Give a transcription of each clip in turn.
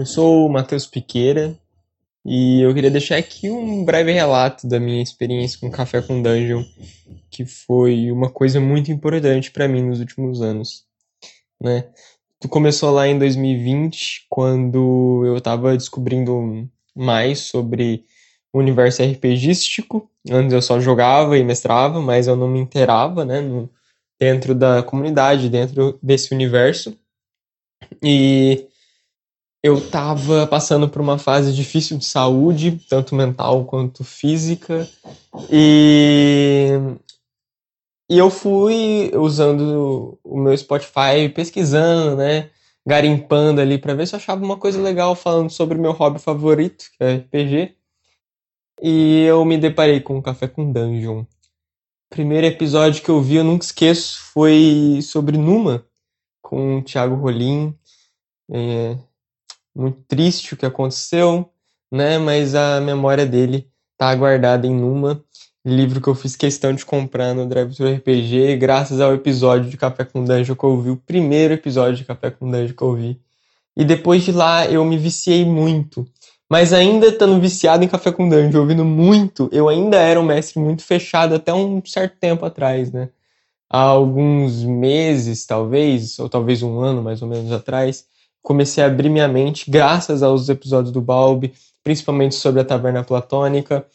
Eu sou o Matheus Piqueira e eu queria deixar aqui um breve relato da minha experiência com Café com Dungeon, que foi uma coisa muito importante para mim nos últimos anos, né? Tu começou lá em 2020, quando eu estava descobrindo mais sobre o universo RPGístico. Antes eu só jogava e mestrava, mas eu não me inteirava, né, dentro da comunidade, dentro desse universo. E eu estava passando por uma fase difícil de saúde, tanto mental quanto física, e, e eu fui usando o meu Spotify, pesquisando, né, garimpando ali para ver se eu achava uma coisa legal falando sobre o meu hobby favorito, que é RPG. E eu me deparei com Café com Dungeon. Primeiro episódio que eu vi, eu nunca esqueço, foi sobre Numa, com o Thiago Rolim. É, muito triste o que aconteceu, né? Mas a memória dele tá guardada em Numa, livro que eu fiz questão de comprar no Drive Thru RPG, graças ao episódio de Café com Dungeon que eu vi, o primeiro episódio de Café com Dungeon que eu vi. E depois de lá eu me viciei muito. Mas ainda estando viciado em Café com Dungeon, ouvindo muito, eu ainda era um mestre muito fechado até um certo tempo atrás, né? Há alguns meses, talvez, ou talvez um ano mais ou menos atrás, comecei a abrir minha mente graças aos episódios do Balbi, principalmente sobre a Taverna Platônica,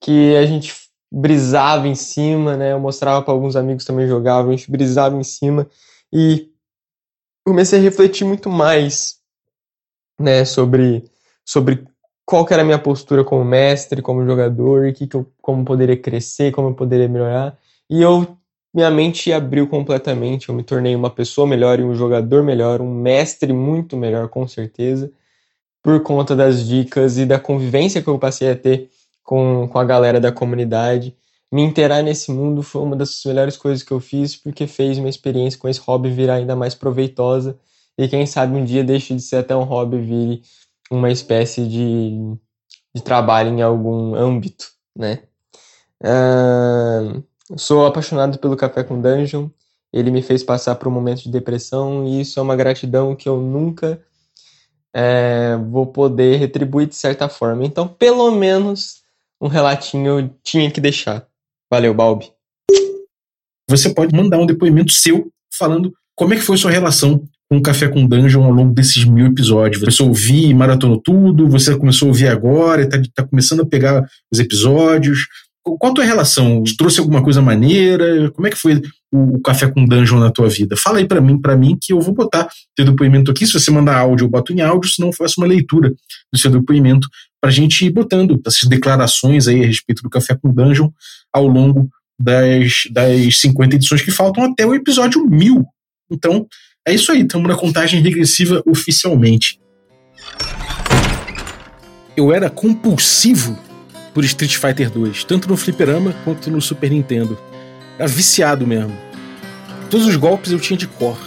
que a gente brisava em cima, né? Eu mostrava para alguns amigos também jogavam, a gente brisava em cima e comecei a refletir muito mais, né, sobre sobre qual que era a minha postura como mestre, como jogador, que, que eu, como poderia crescer, como eu poderia melhorar. E eu minha mente abriu completamente. Eu me tornei uma pessoa melhor e um jogador melhor, um mestre muito melhor, com certeza, por conta das dicas e da convivência que eu passei a ter com, com a galera da comunidade. Me inteirar nesse mundo foi uma das melhores coisas que eu fiz, porque fez minha experiência com esse hobby virar ainda mais proveitosa. E quem sabe um dia deixe de ser até um hobby vire uma espécie de, de trabalho em algum âmbito, né? Uh, Sou apaixonado pelo Café com Dungeon. Ele me fez passar por um momento de depressão e isso é uma gratidão que eu nunca é, vou poder retribuir de certa forma. Então, pelo menos um relatinho eu tinha que deixar. Valeu, Balbi. Você pode mandar um depoimento seu falando como é que foi sua relação com o Café com Dungeon ao longo desses mil episódios. Você ouviu e maratonou tudo, você começou a ouvir agora, está tá começando a pegar os episódios, qual a tua relação? Trouxe alguma coisa maneira? Como é que foi o, café com dungeon na tua vida? Fala aí para mim, para mim que eu vou botar teu depoimento aqui. Se você mandar áudio, eu boto em áudio, senão eu faço uma leitura do seu depoimento pra gente ir botando essas declarações aí a respeito do café com dungeon ao longo das, das 50 edições que faltam até o episódio 1000. Então, é isso aí, estamos na contagem regressiva oficialmente. Eu era compulsivo por Street Fighter 2, tanto no fliperama quanto no Super Nintendo. Era viciado mesmo. Todos os golpes eu tinha de cor.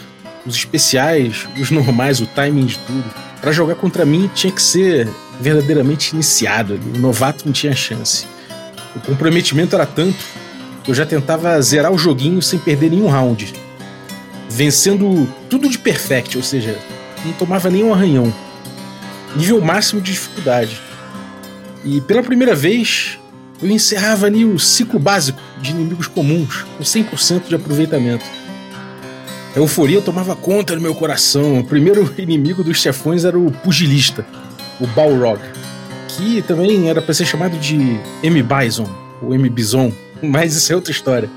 Os especiais, os normais, o timing de tudo. Para jogar contra mim tinha que ser verdadeiramente iniciado. O novato não tinha chance. O comprometimento era tanto que eu já tentava zerar o joguinho sem perder nenhum round. Vencendo tudo de perfect, ou seja, não tomava nenhum arranhão. Nível máximo de dificuldade. E pela primeira vez, eu encerrava ali o ciclo básico de inimigos comuns, com 100% de aproveitamento. A euforia tomava conta do meu coração. O primeiro inimigo dos chefões era o pugilista, o Balrog, que também era para ser chamado de M. Bison, ou M. Bison, mas isso é outra história.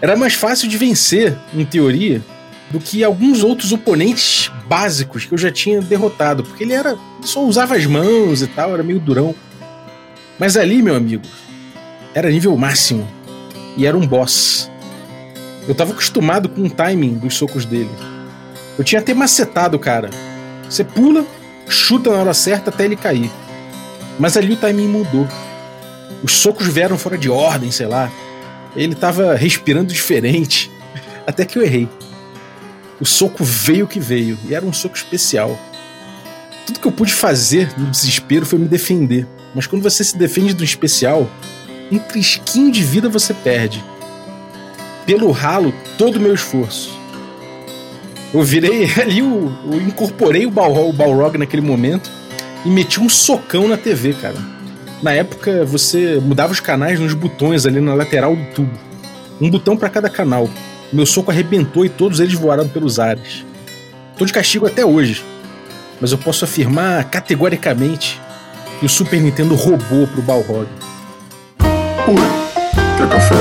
Era mais fácil de vencer, em teoria, do que alguns outros oponentes básicos que eu já tinha derrotado, porque ele era só usava as mãos e tal, era meio durão. Mas ali, meu amigo, era nível máximo e era um boss. Eu tava acostumado com o timing dos socos dele. Eu tinha até macetado o cara. Você pula, chuta na hora certa até ele cair. Mas ali o timing mudou. Os socos vieram fora de ordem, sei lá. Ele tava respirando diferente. Até que eu errei. O soco veio que veio, e era um soco especial. Tudo que eu pude fazer no desespero foi me defender. Mas quando você se defende do especial, um trisquinho de vida você perde. Pelo ralo, todo o meu esforço. Eu virei ali, o, eu incorporei o, Balrog, o Balrog naquele momento e meti um socão na TV, cara. Na época, você mudava os canais nos botões ali na lateral do tubo. Um botão para cada canal. Meu soco arrebentou e todos eles voaram pelos ares. Tô de castigo até hoje. Mas eu posso afirmar categoricamente que o Super Nintendo roubou pro Balrog. Oi, quer café?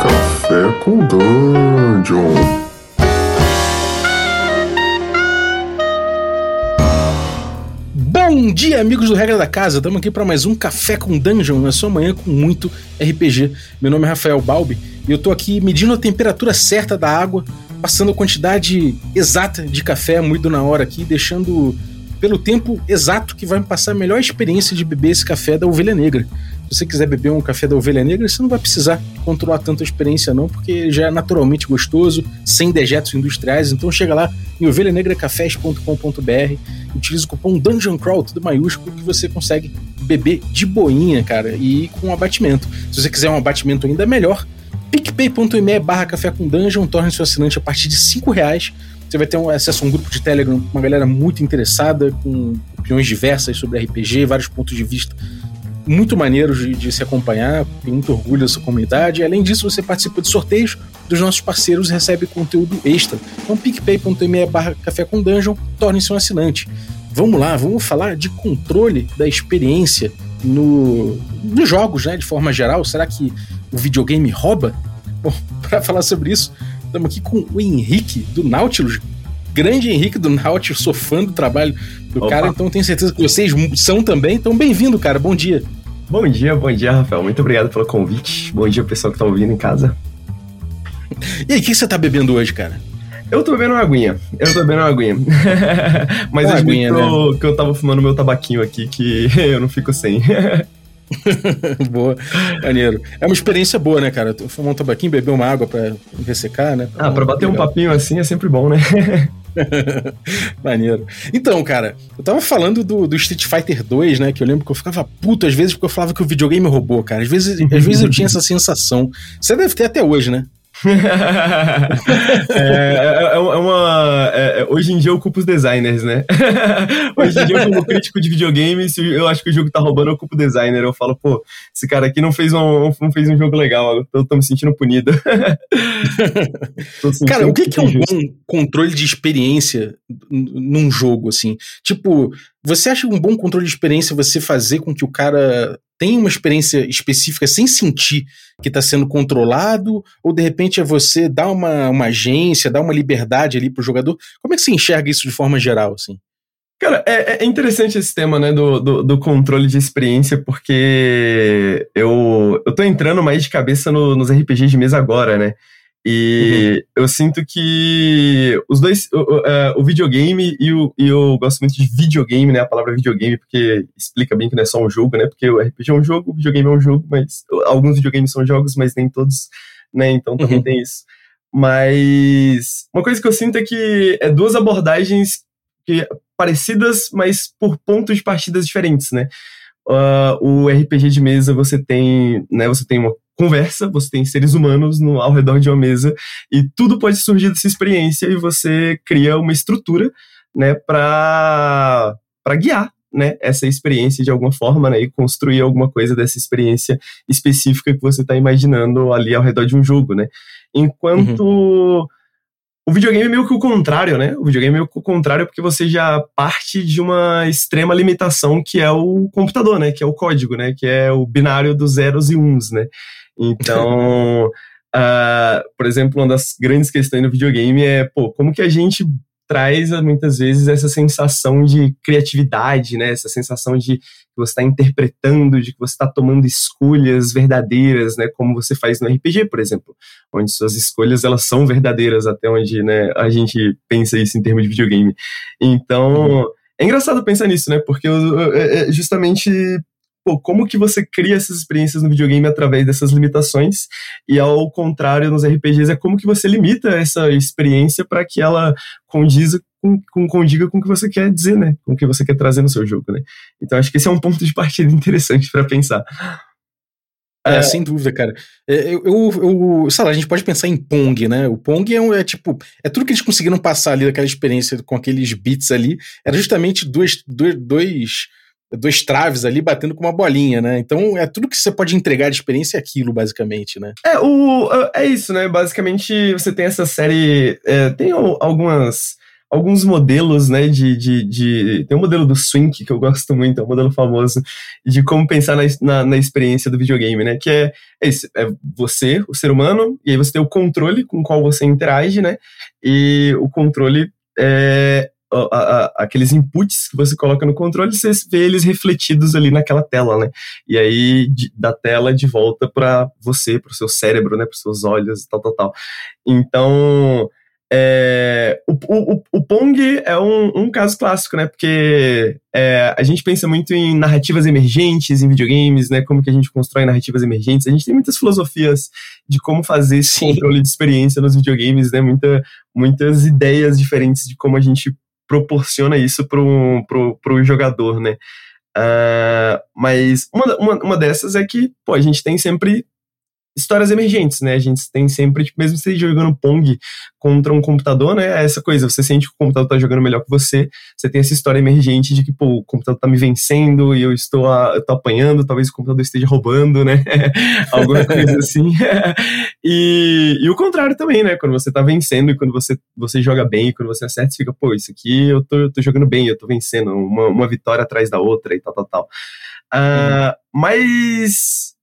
Café com Dungeon. Bom dia, amigos do Regra da Casa. Estamos aqui para mais um Café com Dungeon, na sua manhã com muito RPG. Meu nome é Rafael Balbi e eu tô aqui medindo a temperatura certa da água, passando a quantidade exata de café moído na hora aqui, deixando pelo tempo exato que vai me passar a melhor experiência de beber esse café da Ovelha Negra. Se você quiser beber um café da Ovelha Negra, você não vai precisar controlar tanto a experiência não, porque já é naturalmente gostoso, sem dejetos industriais. Então chega lá em ovelhanegracafés.com.br, utiliza o cupom Dungeon Crawl, tudo maiúsculo, que você consegue beber de boinha, cara, e com abatimento. Se você quiser um abatimento ainda melhor, picpay.me barra café com dungeon, torne seu assinante a partir de 5 reais. Você vai ter um acesso a um grupo de Telegram, uma galera muito interessada, com opiniões diversas sobre RPG, vários pontos de vista muito maneiros de, de, se acompanhar, tem muito orgulho dessa comunidade. Além disso, você participa de sorteios dos nossos parceiros e recebe conteúdo extra. Então, picpay.me barra café com dungeon, torne-se um assinante. Vamos lá, vamos falar de controle da experiência no, nos jogos, né, de forma geral. Será que o videogame rouba? Bom, para falar sobre isso, estamos aqui com o Henrique do Nautilus. Grande Henrique do Nautilus, sou fã do trabalho do Opa. cara, então tenho certeza que vocês são também. Então, bem-vindo, cara. Bom dia. Bom dia, bom dia, Rafael. Muito obrigado pelo convite. Bom dia, pessoal que tá ouvindo em casa. E aí, o que você tá bebendo hoje, cara? Eu tô bebendo uma aguinha. Eu tô bebendo uma aguinha. Mas uma aguinha, né? que eu tava fumando meu tabaquinho aqui, que eu não fico sem. boa, maneiro. É uma experiência boa, né, cara? Fumar um tabaquinho, beber uma água pra ressecar, né? Ah, pra bater legal. um papinho assim é sempre bom, né? Maneiro. Então, cara, eu tava falando do, do, Street Fighter 2, né? Que eu lembro que eu ficava puto às vezes porque eu falava que o videogame roubou, cara. Às vezes, às vezes eu tinha essa sensação. Você deve ter até hoje, né? É, é, é, é, uma. É, é, hoje em dia eu ocupo os designers, né? hoje em dia, eu, como crítico de videogames, eu acho que o jogo tá roubando, eu ocupo o designer. Eu falo, pô, esse cara aqui não fez um, não fez um jogo legal, eu tô me sentindo punido. sentindo cara, o que, que é um bom controle de experiência num jogo, assim? Tipo, você acha um bom controle de experiência você fazer com que o cara tenha uma experiência específica sem sentir que está sendo controlado? Ou de repente é você dar uma, uma agência, dar uma liberdade ali pro jogador? Como é que você enxerga isso de forma geral, assim? Cara, é, é interessante esse tema, né, do, do, do, controle de experiência, porque eu, eu tô entrando mais de cabeça no, nos RPGs de mesa agora, né? E uhum. eu sinto que os dois, o, o, é, o videogame e, o, e eu gosto muito de videogame, né? A palavra videogame, porque explica bem que não é só um jogo, né? Porque o RPG é um jogo, o videogame é um jogo, mas alguns videogames são jogos, mas nem todos, né? Então também uhum. tem isso. Mas uma coisa que eu sinto é que é duas abordagens que, parecidas, mas por pontos de partidas diferentes, né? Uh, o RPG de mesa você tem, né? Você tem uma conversa, você tem seres humanos no, ao redor de uma mesa e tudo pode surgir dessa experiência e você cria uma estrutura, né, para para guiar, né, essa experiência de alguma forma, né, e construir alguma coisa dessa experiência específica que você está imaginando ali ao redor de um jogo, né. Enquanto uhum. O videogame é meio que o contrário, né? O videogame é meio que o contrário porque você já parte de uma extrema limitação que é o computador, né? Que é o código, né? Que é o binário dos zeros e uns, né? Então, uh, por exemplo, uma das grandes questões no videogame é, pô, como que a gente traz muitas vezes essa sensação de criatividade, né? Essa sensação de que você está interpretando, de que você está tomando escolhas verdadeiras, né? Como você faz no RPG, por exemplo, onde suas escolhas elas são verdadeiras até onde, né? A gente pensa isso em termos de videogame. Então uhum. é engraçado pensar nisso, né? Porque é, é justamente pô, como que você cria essas experiências no videogame através dessas limitações, e ao contrário nos RPGs é como que você limita essa experiência para que ela condiza com, com, condiga com o que você quer dizer, né? Com o que você quer trazer no seu jogo, né? Então acho que esse é um ponto de partida interessante para pensar. É, é, sem dúvida, cara. É, eu, eu, eu, sei lá, a gente pode pensar em Pong, né? O Pong é, um, é tipo, é tudo que eles conseguiram passar ali daquela experiência com aqueles bits ali, era justamente dois, dois, dois, dois traves ali batendo com uma bolinha, né? Então é tudo que você pode entregar de experiência é aquilo, basicamente, né? É, o, é isso, né? Basicamente você tem essa série, é, tem algumas alguns modelos, né, de, de, de, Tem um modelo do Swink que eu gosto muito, é um modelo famoso, de como pensar na, na, na experiência do videogame, né, que é, é, esse, é você, o ser humano, e aí você tem o controle com o qual você interage, né, e o controle é... A, a, aqueles inputs que você coloca no controle, você vê eles refletidos ali naquela tela, né? E aí de, da tela de volta para você, para o seu cérebro, né? Para os seus olhos, tal, tal, tal. Então é, o, o, o, Pong é um, um, caso clássico, né? Porque é, a gente pensa muito em narrativas emergentes em videogames, né? Como que a gente constrói narrativas emergentes. A gente tem muitas filosofias de como fazer esse Sim. controle de experiência nos videogames, né? Muita, muitas ideias diferentes de como a gente proporciona isso para o jogador, né? Uh, mas uma, uma, uma dessas é que, pô, a gente tem sempre histórias emergentes, né? A gente tem sempre, tipo, mesmo você jogando Pong contra um computador, né? É essa coisa, você sente que o computador tá jogando melhor que você, você tem essa história emergente de que, pô, o computador tá me vencendo e eu estou a, eu tô apanhando, talvez o computador esteja roubando, né? Alguma coisa assim. e, e o contrário também, né? Quando você tá vencendo e quando você, você joga bem e quando você acerta, você fica, pô, isso aqui eu tô, eu tô jogando bem, eu tô vencendo, uma, uma vitória atrás da outra e tal, tal, tal. Uh, mas...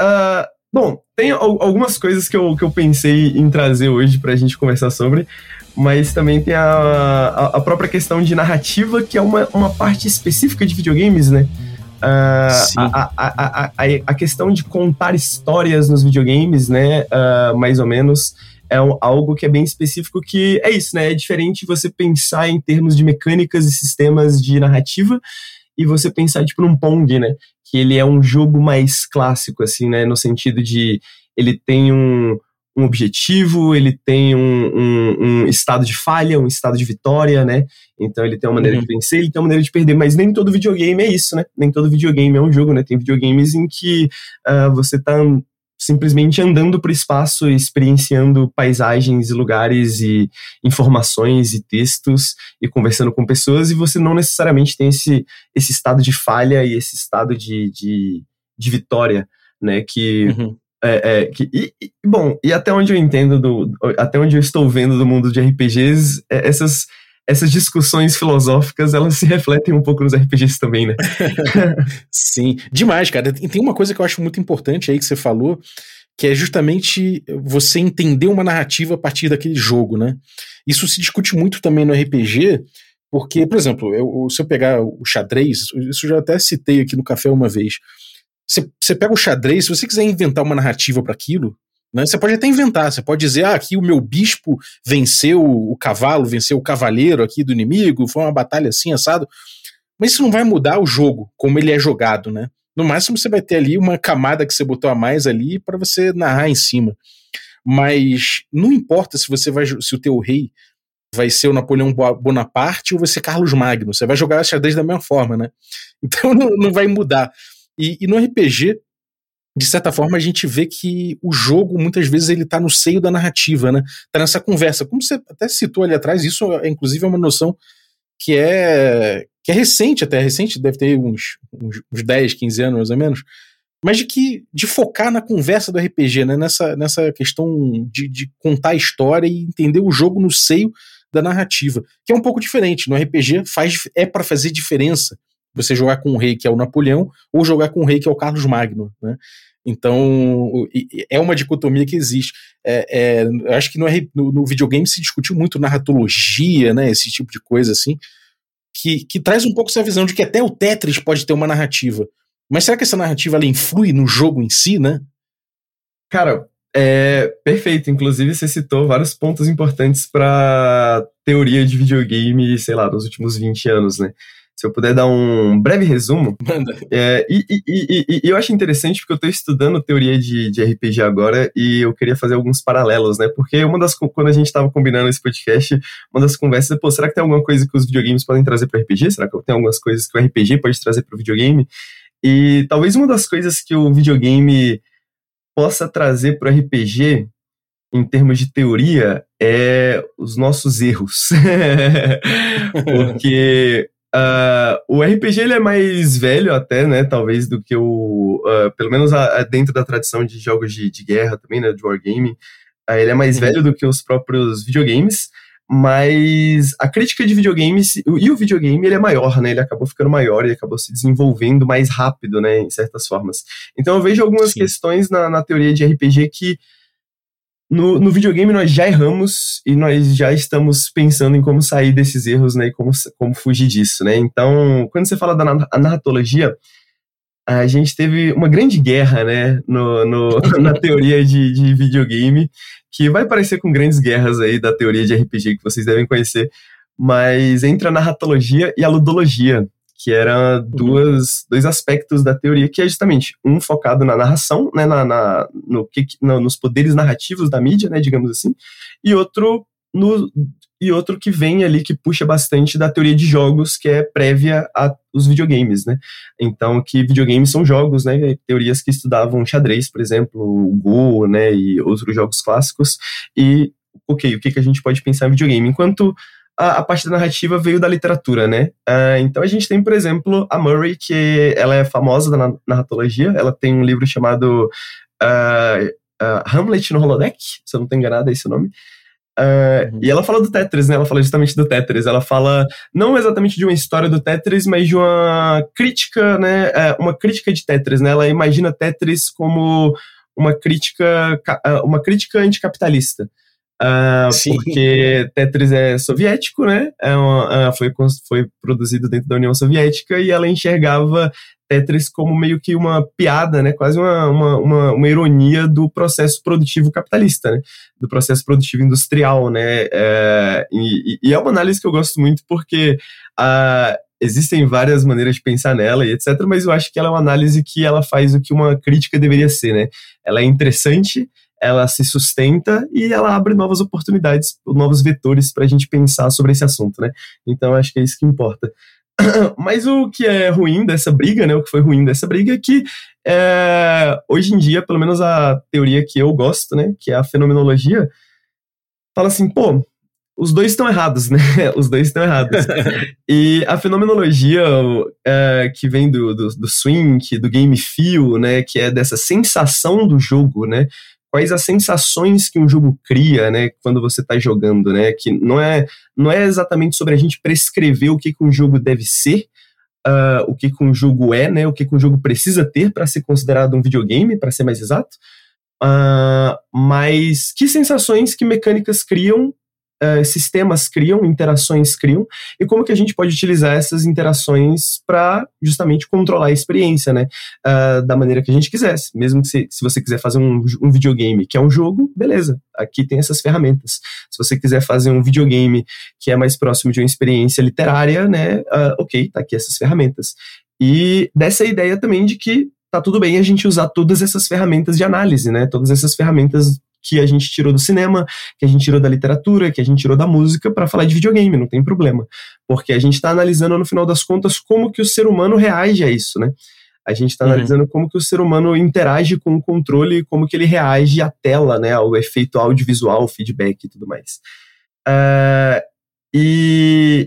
Uh, Bom, tem algumas coisas que eu, que eu pensei em trazer hoje pra gente conversar sobre, mas também tem a, a, a própria questão de narrativa, que é uma, uma parte específica de videogames, né? Uh, a, a, a, a, questão de contar histórias nos videogames, né? Uh, mais ou menos, é um, algo que é bem específico, que é isso, né? É diferente você pensar em termos de mecânicas e sistemas de narrativa e você pensar, tipo, num Pong, né? que ele é um jogo mais clássico, assim, né? No sentido de ele tem um, um objetivo, ele tem um, um, um, estado de falha, um estado de vitória, né? Então ele tem uma maneira uhum. de vencer, ele tem uma maneira de perder, mas nem todo videogame é isso, né? Nem todo videogame é um jogo, né? Tem videogames em que uh, você tá simplesmente andando para o espaço, experienciando paisagens e lugares e informações e textos e conversando com pessoas e você não necessariamente tem esse, esse estado de falha e esse estado de, de, de vitória, né, que... Uhum. É, é, que, e, e, bom, e até onde eu entendo, do, até onde eu estou vendo do mundo de RPGs, é, essas, essas discussões filosóficas, elas se refletem um pouco nos RPGs também, né? Sim, demais, cara. E tem uma coisa que eu acho muito importante aí que você falou, que é justamente você entender uma narrativa a partir daquele jogo, né? Isso se discute muito também no RPG, porque, por exemplo, eu, se eu pegar o xadrez, isso eu já até citei aqui no café uma vez. Você, você pega o xadrez, se você quiser inventar uma narrativa para aquilo, né? Você pode até inventar, você pode dizer, ah, aqui o meu bispo venceu o cavalo, venceu o cavaleiro aqui do inimigo, foi uma batalha assim, assado. Mas isso não vai mudar o jogo, como ele é jogado, né? No máximo você vai ter ali uma camada que você botou a mais ali para você narrar em cima. Mas não importa se você vai se o teu rei vai ser o Napoleão Bonaparte ou vai ser Carlos Magno, você vai jogar xadrez da mesma forma, né? Então não, não vai mudar. E, e no RPG de certa forma, a gente vê que o jogo, muitas vezes, ele tá no seio da narrativa, né? Tá nessa conversa. Como você até citou ali atrás, isso é, inclusive, é uma noção que é, que é recente, até recente, deve ter uns, uns, uns 10, 15 anos, mais ou menos, mas de que de focar na conversa do RPG, né? Nessa, nessa questão de, de contar a história e entender o jogo no seio da narrativa, que é um pouco diferente. No RPG faz é para fazer diferença você jogar com um rei que é o Napoleão ou jogar com um rei que é o Carlos Magno, né? Então, é uma dicotomia que existe. É, é, eu acho que no, no, videogame se discutiu muito narratologia, né, esse tipo de coisa assim, que, que traz um pouco essa visão de que até o Tetris pode ter uma narrativa. Mas será que essa narrativa ela influi no jogo em si, né? Cara, é perfeito. Inclusive, você citou vários pontos importantes para teoria de videogame, sei lá, nos últimos 20 anos, né? Se eu puder dar um breve resumo. Manda. É, e, e, e, e, eu acho interessante porque eu estou estudando teoria de, de RPG agora e eu queria fazer alguns paralelos, né? Porque uma das quando a gente estava combinando esse podcast, uma das conversas é, pô, será que tem alguma coisa que os videogames podem trazer para RPG? Será que tem algumas coisas que o RPG pode trazer para o videogame? E talvez uma das coisas que o videogame possa trazer para o RPG, em termos de teoria, é os nossos erros. Porque Uh, o RPG ele é mais velho até, né, talvez do que o, uh, pelo menos a, a dentro da tradição de jogos de, de guerra também, né, de wargaming, uh, ele é mais uhum. velho do que os próprios videogames, mas a crítica de videogames e o videogame ele é maior, né, ele acabou ficando maior e acabou se desenvolvendo mais rápido, né, em certas formas. Então eu vejo algumas Sim. questões na, na teoria de RPG que no, no videogame nós já erramos e nós já estamos pensando em como sair desses erros, né, e como, como fugir disso, né. Então, quando você fala da narratologia, a gente teve uma grande guerra, né, no, no na teoria de, de videogame, que vai parecer com grandes guerras aí da teoria de RPG que vocês devem conhecer, mas entre a narratologia e a ludologia, que eram uhum. duas, dois aspectos da teoria, que é justamente um focado na narração, né, na, na no que, no, nos poderes narrativos da mídia, né, digamos assim, e outro no, e outro que vem ali que puxa bastante da teoria de jogos, que é prévia aos videogames, né? Então, que videogames são jogos, né? Teorias que estudavam xadrez, por exemplo, o Go, né? E outros jogos clássicos. E, ok, o que, que a gente pode pensar em videogame? Enquanto a, a parte da narrativa veio da literatura, né? Uh, então a gente tem, por exemplo, a Murray, que ela é famosa da narratologia, ela tem um livro chamado uh, uh, Hamlet no Holodeck, se eu não estou enganado, é esse o nome. Uhum. E ela fala do Tetris, né? Ela fala justamente do Tetris. Ela fala não exatamente de uma história do Tetris, mas de uma crítica, né? É, uma crítica de Tetris, né? Ela imagina Tetris como uma crítica, uma crítica anticapitalista. Uh, porque Tetris é soviético, né? É uma, uh, foi, foi produzido dentro da União Soviética e ela enxergava Tetris como meio que uma piada, né? Quase uma, uma, uma, uma ironia do processo produtivo capitalista, né? Do processo produtivo industrial, né? É, e, e, é uma análise que eu gosto muito porque uh, existem várias maneiras de pensar nela e etc, mas eu acho que ela é uma análise que ela faz o que uma crítica deveria ser, né? Ela é interessante, ela se sustenta e ela abre novas oportunidades, novos vetores para a gente pensar sobre esse assunto, né? Então acho que é isso que importa. Mas o que é ruim dessa briga, né? O que foi ruim dessa briga é que é, hoje em dia, pelo menos a teoria que eu gosto, né? Que é a fenomenologia, fala assim, pô, os dois estão errados, né? Os dois estão errados. e a fenomenologia é, que vem do, do, do swing, do game feel, né? Que é dessa sensação do jogo, né? Quais as sensações que um jogo cria, né, quando você está jogando, né, que não é, não é exatamente sobre a gente prescrever o que, que um jogo deve ser, uh, o que, que um jogo é, né, o que, que um jogo precisa ter para ser considerado um videogame, para ser mais exato, uh, mas que sensações, que mecânicas criam uh, sistemas criam, interações criam, e como que a gente pode utilizar essas interações para justamente controlar a experiência, né? Uh, da maneira que a gente quisesse. Mesmo que se, se você quiser fazer um, um videogame que é um jogo, beleza, aqui tem essas ferramentas. Se você quiser fazer um videogame que é mais próximo de uma experiência literária, né? Uh, ok, tá aqui essas ferramentas. E dessa ideia também de que tá tudo bem a gente usar todas essas ferramentas de análise, né? Todas essas ferramentas que a gente tirou do cinema, que a gente tirou da literatura, que a gente tirou da música para falar de videogame, não tem problema. Porque a gente está analisando, no final das contas, como que o ser humano reage a isso, né? A gente está uhum. analisando como que o ser humano interage com o controle, como que ele reage à tela, né, ao efeito audiovisual, feedback e tudo mais. Uh, e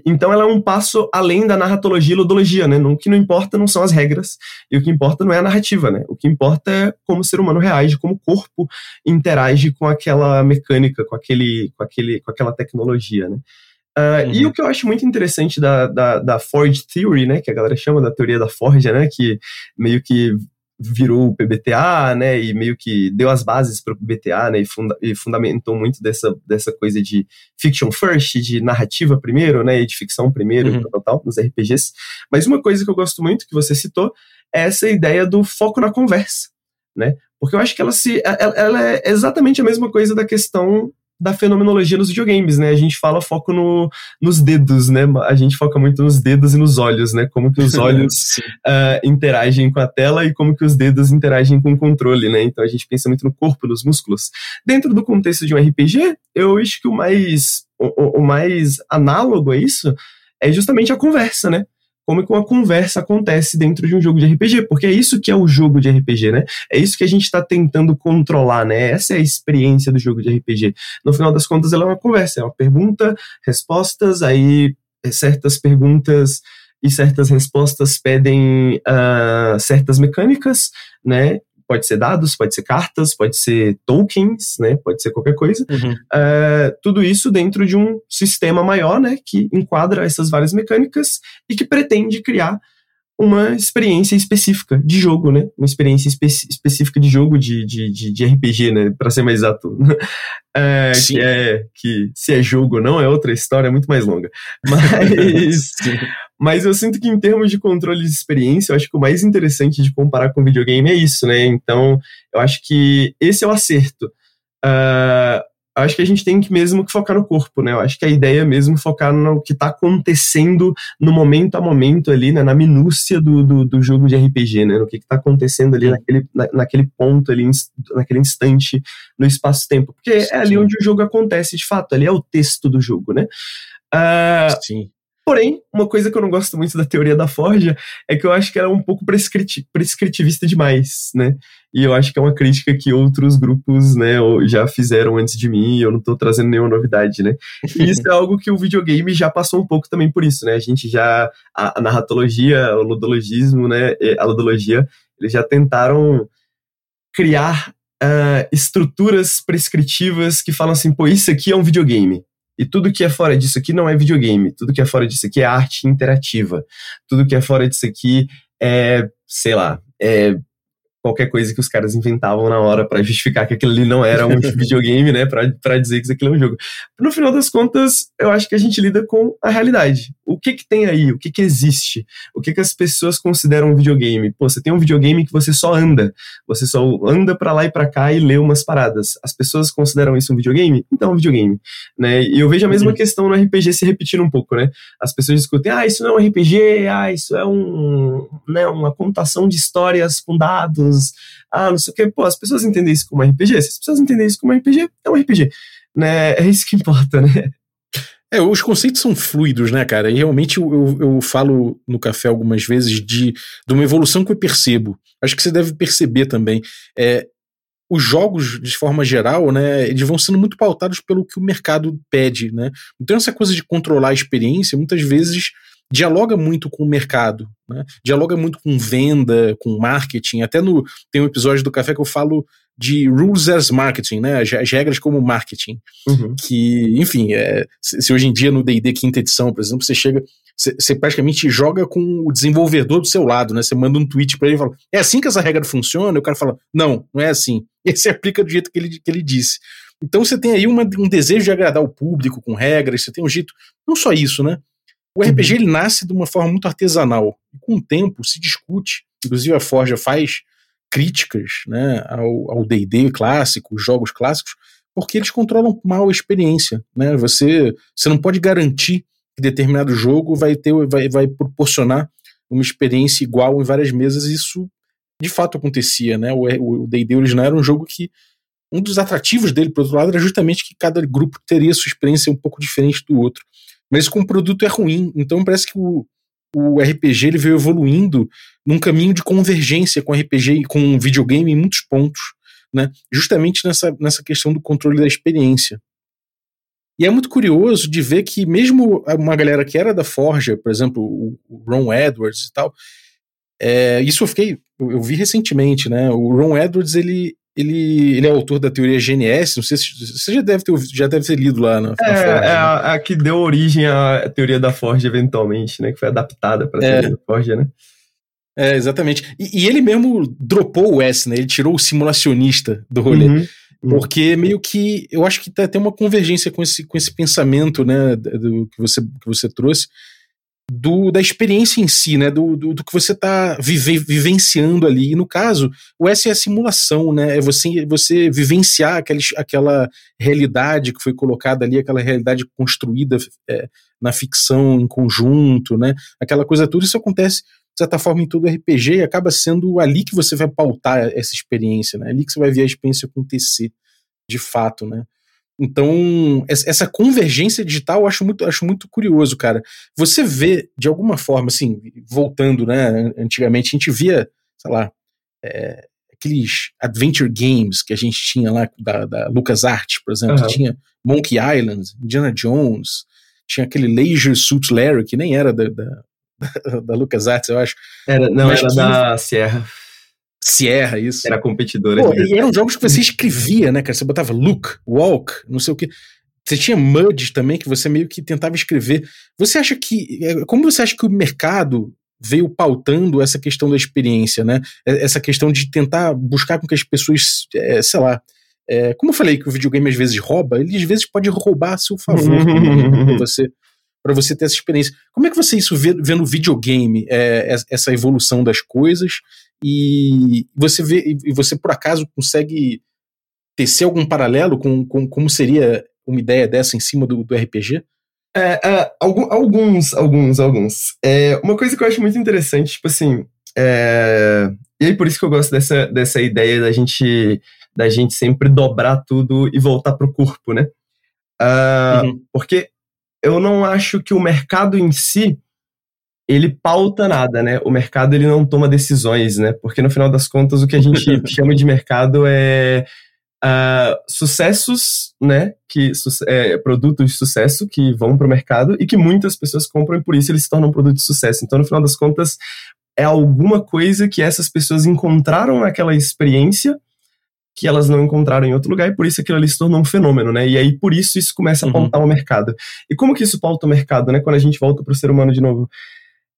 então ela é um passo além da narratologia e ludologia, né? O que não importa não são as regras, e o que importa não é a narrativa, né? O que importa é como o ser humano reage, como o corpo interage com aquela mecânica, com, aquele, com, aquele, com aquela tecnologia, né? Uh, uhum. E o que eu acho muito interessante da, da, da Forge Theory, né, que a galera chama da teoria da Forge, né, que meio que virou o PBTA, né, e meio que deu as bases para o PBTA, né, e, funda e, fundamentou muito dessa, dessa coisa de fiction first, de narrativa primeiro, né, e de ficção primeiro, uhum. tal, tal, nos RPGs. Mas uma coisa que eu gosto muito, que você citou, é essa ideia do foco na conversa, né, porque eu acho que ela se, ela, ela é exatamente a mesma coisa da questão da fenomenologia nos videogames, né? A gente fala foco no, nos dedos, né? A gente foca muito nos dedos e nos olhos, né? Como que os olhos uh, interagem com a tela e como que os dedos interagem com o controle, né? Então a gente pensa muito no corpo, nos músculos. Dentro do contexto de um RPG, eu acho que o mais, o, o mais análogo a isso é justamente a conversa, né? Como que uma conversa acontece dentro de um jogo de RPG, porque é isso que é o jogo de RPG, né? É isso que a gente está tentando controlar, né? Essa é a experiência do jogo de RPG. No final das contas, ela é uma conversa, é uma pergunta, respostas, aí é, certas perguntas e certas respostas pedem uh, certas mecânicas, né? Pode ser dados, pode ser cartas, pode ser tokens, né? Pode ser qualquer coisa. Uhum. Uh, tudo isso dentro de um sistema maior, né? Que enquadra essas várias mecânicas e que pretende criar uma experiência específica de jogo, né? Uma experiência espe específica de jogo de, de, de, de RPG, né? Para ser mais exato. É, que, é, que se é jogo não é outra história, é muito mais longa. Mas, mas eu sinto que em termos de controle de experiência, eu acho que o mais interessante de comparar com videogame é isso, né? Então, eu acho que esse é o acerto. Uh, acho que a gente tem que mesmo que focar no corpo, né? Eu acho que a ideia é mesmo focar no que está acontecendo no momento a momento ali, né? Na minúcia do, do, do jogo de RPG, né? No que está acontecendo ali naquele, na, naquele ponto ali, naquele instante, no espaço-tempo. Porque é ali onde o jogo acontece, de fato. Ali é o texto do jogo, né? Uh, Sim. Porém, uma coisa que eu não gosto muito da teoria da Forja é que eu acho que ela é um pouco prescriti prescritivista demais, né? E eu acho que é uma crítica que outros grupos, né, já fizeram antes de mim, e eu não estou trazendo nenhuma novidade, né? E isso é algo que o videogame já passou um pouco também por isso, né? A gente já a, a narratologia, o ludologismo, né, a ludologia, eles já tentaram criar uh, estruturas prescritivas que falam assim, pô, isso aqui é um videogame. E tudo que é fora disso aqui não é videogame, tudo que é fora disso aqui é arte interativa, tudo que é fora disso aqui é, sei lá, é qualquer coisa que os caras inventavam na hora para justificar que aquilo ali não era um videogame, né, para dizer que aquilo é um jogo. No final das contas, eu acho que a gente lida com a realidade. O que que tem aí? O que que existe? O que que as pessoas consideram um videogame? Pô, você tem um videogame que você só anda, você só anda para lá e para cá e lê umas paradas. As pessoas consideram isso um videogame? Então é um videogame, né? E eu vejo a mesma uhum. questão no RPG se repetindo um pouco, né? As pessoas discutem, ah, isso não é um RPG, ah, isso é um, né, uma contação de histórias com dados, ah, não sei o que. Pô, as pessoas entendem isso como RPG. Se as pessoas entendem isso como RPG, é um RPG. Né? É isso que importa, né? É, os conceitos são fluidos, né, cara? E realmente eu, eu, eu, falo no café algumas vezes de, de uma evolução que eu percebo. Acho que você deve perceber também. É, os jogos, de forma geral, né, eles vão sendo muito pautados pelo que o mercado pede, né? Então essa coisa de controlar a experiência, muitas vezes dialoga muito com o mercado, né? dialoga muito com venda, com marketing. Até no tem um episódio do Café que eu falo de rules as marketing, né? As, as regras como marketing. Uhum. Que, enfim, é, se, hoje em dia no DD quinta edição, por exemplo, você chega, você, você, praticamente joga com o desenvolvedor do seu lado, né? Você manda um tweet para ele e fala: é assim que essa regra funciona? E o cara fala: não, não é assim. E você aplica do jeito que ele, que ele disse. Então você tem aí uma, um desejo de agradar o público com regras, você tem um jeito. Não só isso, né? O RPG ele nasce de uma forma muito artesanal. E com o tempo se discute, inclusive a Forja faz críticas né, ao D&D clássico, os jogos clássicos, porque eles controlam mal a experiência. Né? Você, você não pode garantir que determinado jogo vai, ter, vai, vai proporcionar uma experiência igual em várias mesas. Isso de fato acontecia. Né? O D&D original era um jogo que um dos atrativos dele, por outro lado, era justamente que cada grupo teria sua experiência um pouco diferente do outro mas com o produto é ruim. Então parece que o, o RPG ele veio evoluindo num caminho de convergência com RPG com videogame em muitos pontos, né? Justamente nessa, nessa questão do controle da experiência. E é muito curioso de ver que mesmo uma galera que era da Forja, por exemplo, o Ron Edwards e tal, é, isso eu fiquei, eu vi recentemente, né? O Ron Edwards ele ele, ele é autor da teoria GNS, não sei se você já deve ter, já deve ter lido lá na, é, na é a, a, que deu origem à teoria da Forge eventualmente, né? Que foi adaptada para a é. teoria da Forge, né? É, exatamente. E, e, ele mesmo dropou o S, né? Ele tirou o simulacionista do rolê. Uhum, uhum. Porque meio que eu acho que tá, tem uma convergência com esse, com esse pensamento, né, do que você, que você trouxe, do, da experiência em si, né? Do, do, do que você está vive, vivenciando ali. E no caso, o S é a simulação, né? É você, você vivenciar aquela, aquela realidade que foi colocada ali, aquela realidade construída é, na ficção em conjunto, né? Aquela coisa tudo, isso acontece de certa forma em todo RPG e acaba sendo ali que você vai pautar essa experiência, né? Ali que você vai ver a experiência acontecer de fato, né? Então, essa convergência digital eu acho muito, acho muito curioso, cara. Você vê, de alguma forma, assim, voltando, né? Antigamente a gente via, sei lá, é, aqueles adventure games que a gente tinha lá, da, da LucasArts, por exemplo. Uhum. Tinha Monkey Island, Indiana Jones, tinha aquele Leisure Suit Larry, que nem era da, da, da LucasArts, eu acho. Era, não, Mas era que... da Sierra. Sierra, isso. Era competidora. Pô, e eram jogos que você escrevia, né, cara? Você botava look, walk, não sei o que. Você tinha MUD também, que você meio que tentava escrever. Você acha que. É, como você acha que o mercado veio pautando essa questão da experiência, né? É, essa questão de tentar buscar com que as pessoas, é, sei lá. É, como eu falei que o videogame às vezes rouba, ele às vezes pode roubar a seu favor né, pra você para você ter essa experiência. Como é que você isso vê, vê no videogame, é, essa evolução das coisas e você vê e você por acaso consegue tecer algum paralelo com, com como seria uma ideia dessa em cima do, do RPG? É, é, alguns, alguns, alguns. É, uma coisa que eu acho muito interessante, tipo assim, é, e aí por isso que eu gosto dessa, dessa ideia da gente, da gente sempre dobrar tudo e voltar pro corpo, né? Uh, uhum. Porque eu não acho que o mercado em si ele pauta nada, né? O mercado ele não toma decisões, né? Porque no final das contas o que a gente chama de mercado é uh, sucessos, né? Que é, produtos de sucesso que vão para o mercado e que muitas pessoas compram e por isso eles se tornam um produto de sucesso. Então no final das contas é alguma coisa que essas pessoas encontraram naquela experiência que elas não encontraram em outro lugar e por isso aquilo ali se tornou um fenômeno, né? E aí por isso isso começa a uhum. pautar uhum. o mercado. E como que isso pauta o mercado, né? Quando a gente volta para o ser humano de novo,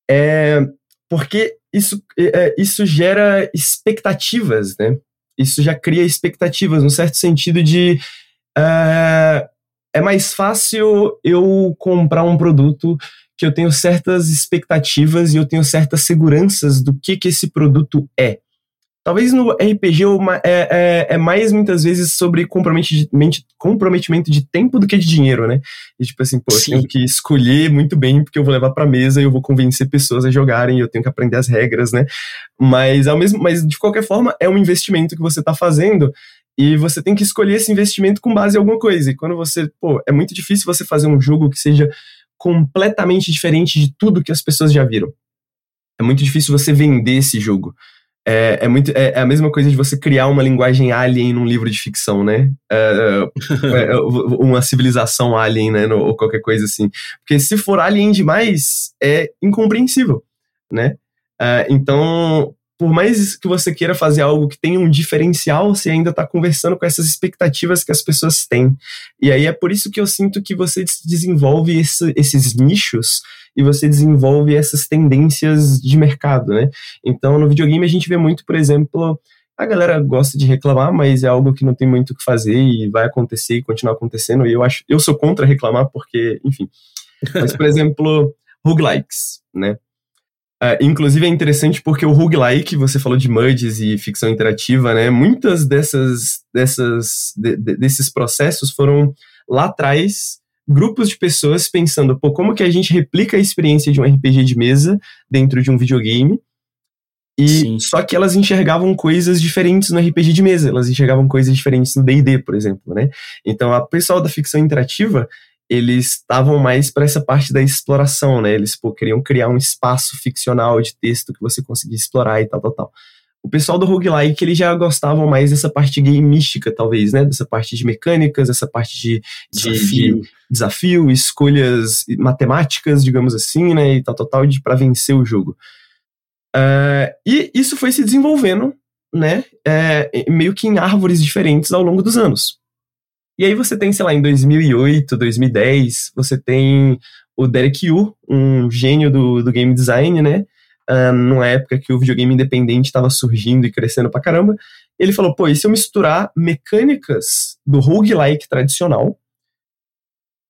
é porque isso é, isso gera expectativas, né? Isso já cria expectativas no certo sentido de uh, é mais fácil eu comprar um produto que eu tenho certas expectativas e eu tenho certas seguranças do que que esse produto é. Talvez no RPG é, é, é, mais muitas vezes sobre comprometimento, de tempo do que de dinheiro, né? E tipo assim, pô, eu tenho que escolher muito bem porque eu vou levar pra mesa e eu vou convencer pessoas a jogarem, eu tenho que aprender as regras, né? Mas ao mesmo, mas de qualquer forma é um investimento que você tá fazendo e você tem que escolher esse investimento com base em alguma coisa. E quando você, pô, é muito difícil você fazer um jogo que seja completamente diferente de tudo que as pessoas já viram. É muito difícil você vender esse jogo. É, é, muito, é, é, a mesma coisa de você criar uma linguagem alien num livro de ficção, né? É, é, é uma civilização alien, né? No, ou qualquer coisa assim. Porque se for alien demais, é incompreensível, né? É, então, por mais que você queira fazer algo que tenha um diferencial, você ainda está conversando com essas expectativas que as pessoas têm. E aí é por isso que eu sinto que você desenvolve esse, esses nichos e você desenvolve essas tendências de mercado, né? Então, no videogame a gente vê muito, por exemplo, a galera gosta de reclamar, mas é algo que não tem muito o que fazer e vai acontecer e continuar acontecendo. E eu acho, eu sou contra reclamar porque, enfim. Mas, por exemplo, roguelikes, né? Uh, inclusive é interessante porque o roguelike, você falou de MUDs e ficção interativa, né? Muitas dessas, dessas de, de, desses processos foram lá atrás grupos de pessoas pensando, pô, como que a gente replica a experiência de um RPG de mesa dentro de um videogame? E Sim. só que elas enxergavam coisas diferentes no RPG de mesa, elas enxergavam coisas diferentes no D&D, por exemplo, né? Então, a pessoal da ficção interativa, eles estavam mais para essa parte da exploração, né? Eles pô, queriam criar um espaço ficcional de texto que você conseguia explorar e tal, tal, tal. O pessoal do roguelike, eles já gostavam mais dessa parte game mística, talvez, né? Dessa parte de mecânicas, essa parte de, de desafio. de desafio, escolhas matemáticas, digamos assim, né? E tal, tal, tal, de, para vencer o jogo. Uh, e isso foi se desenvolvendo, né? É, meio que em árvores diferentes ao longo dos anos. E aí você tem, sei lá, em 2008, 2010, você tem o Derek Yu, um gênio do, do game design, né? Uh, numa época que o videogame independente estava surgindo e crescendo pra caramba. Ele falou, pô, e se eu misturar mecânicas do roguelike tradicional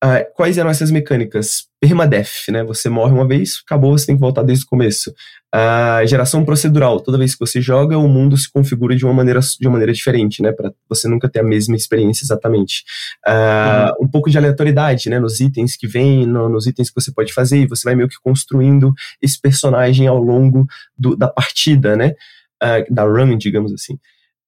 Uh, quais eram essas mecânicas? Permadeath, né? Você morre uma vez, acabou, você tem que voltar desde o começo. Uh, geração procedural. Toda vez que você joga, o mundo se configura de uma maneira, de uma maneira diferente, né? Para você nunca ter a mesma experiência exatamente. Uh, uhum. Um pouco de aleatoriedade, né? Nos itens que vem, no, nos itens que você pode fazer, e você vai meio que construindo esse personagem ao longo do, da partida, né? da run, digamos assim.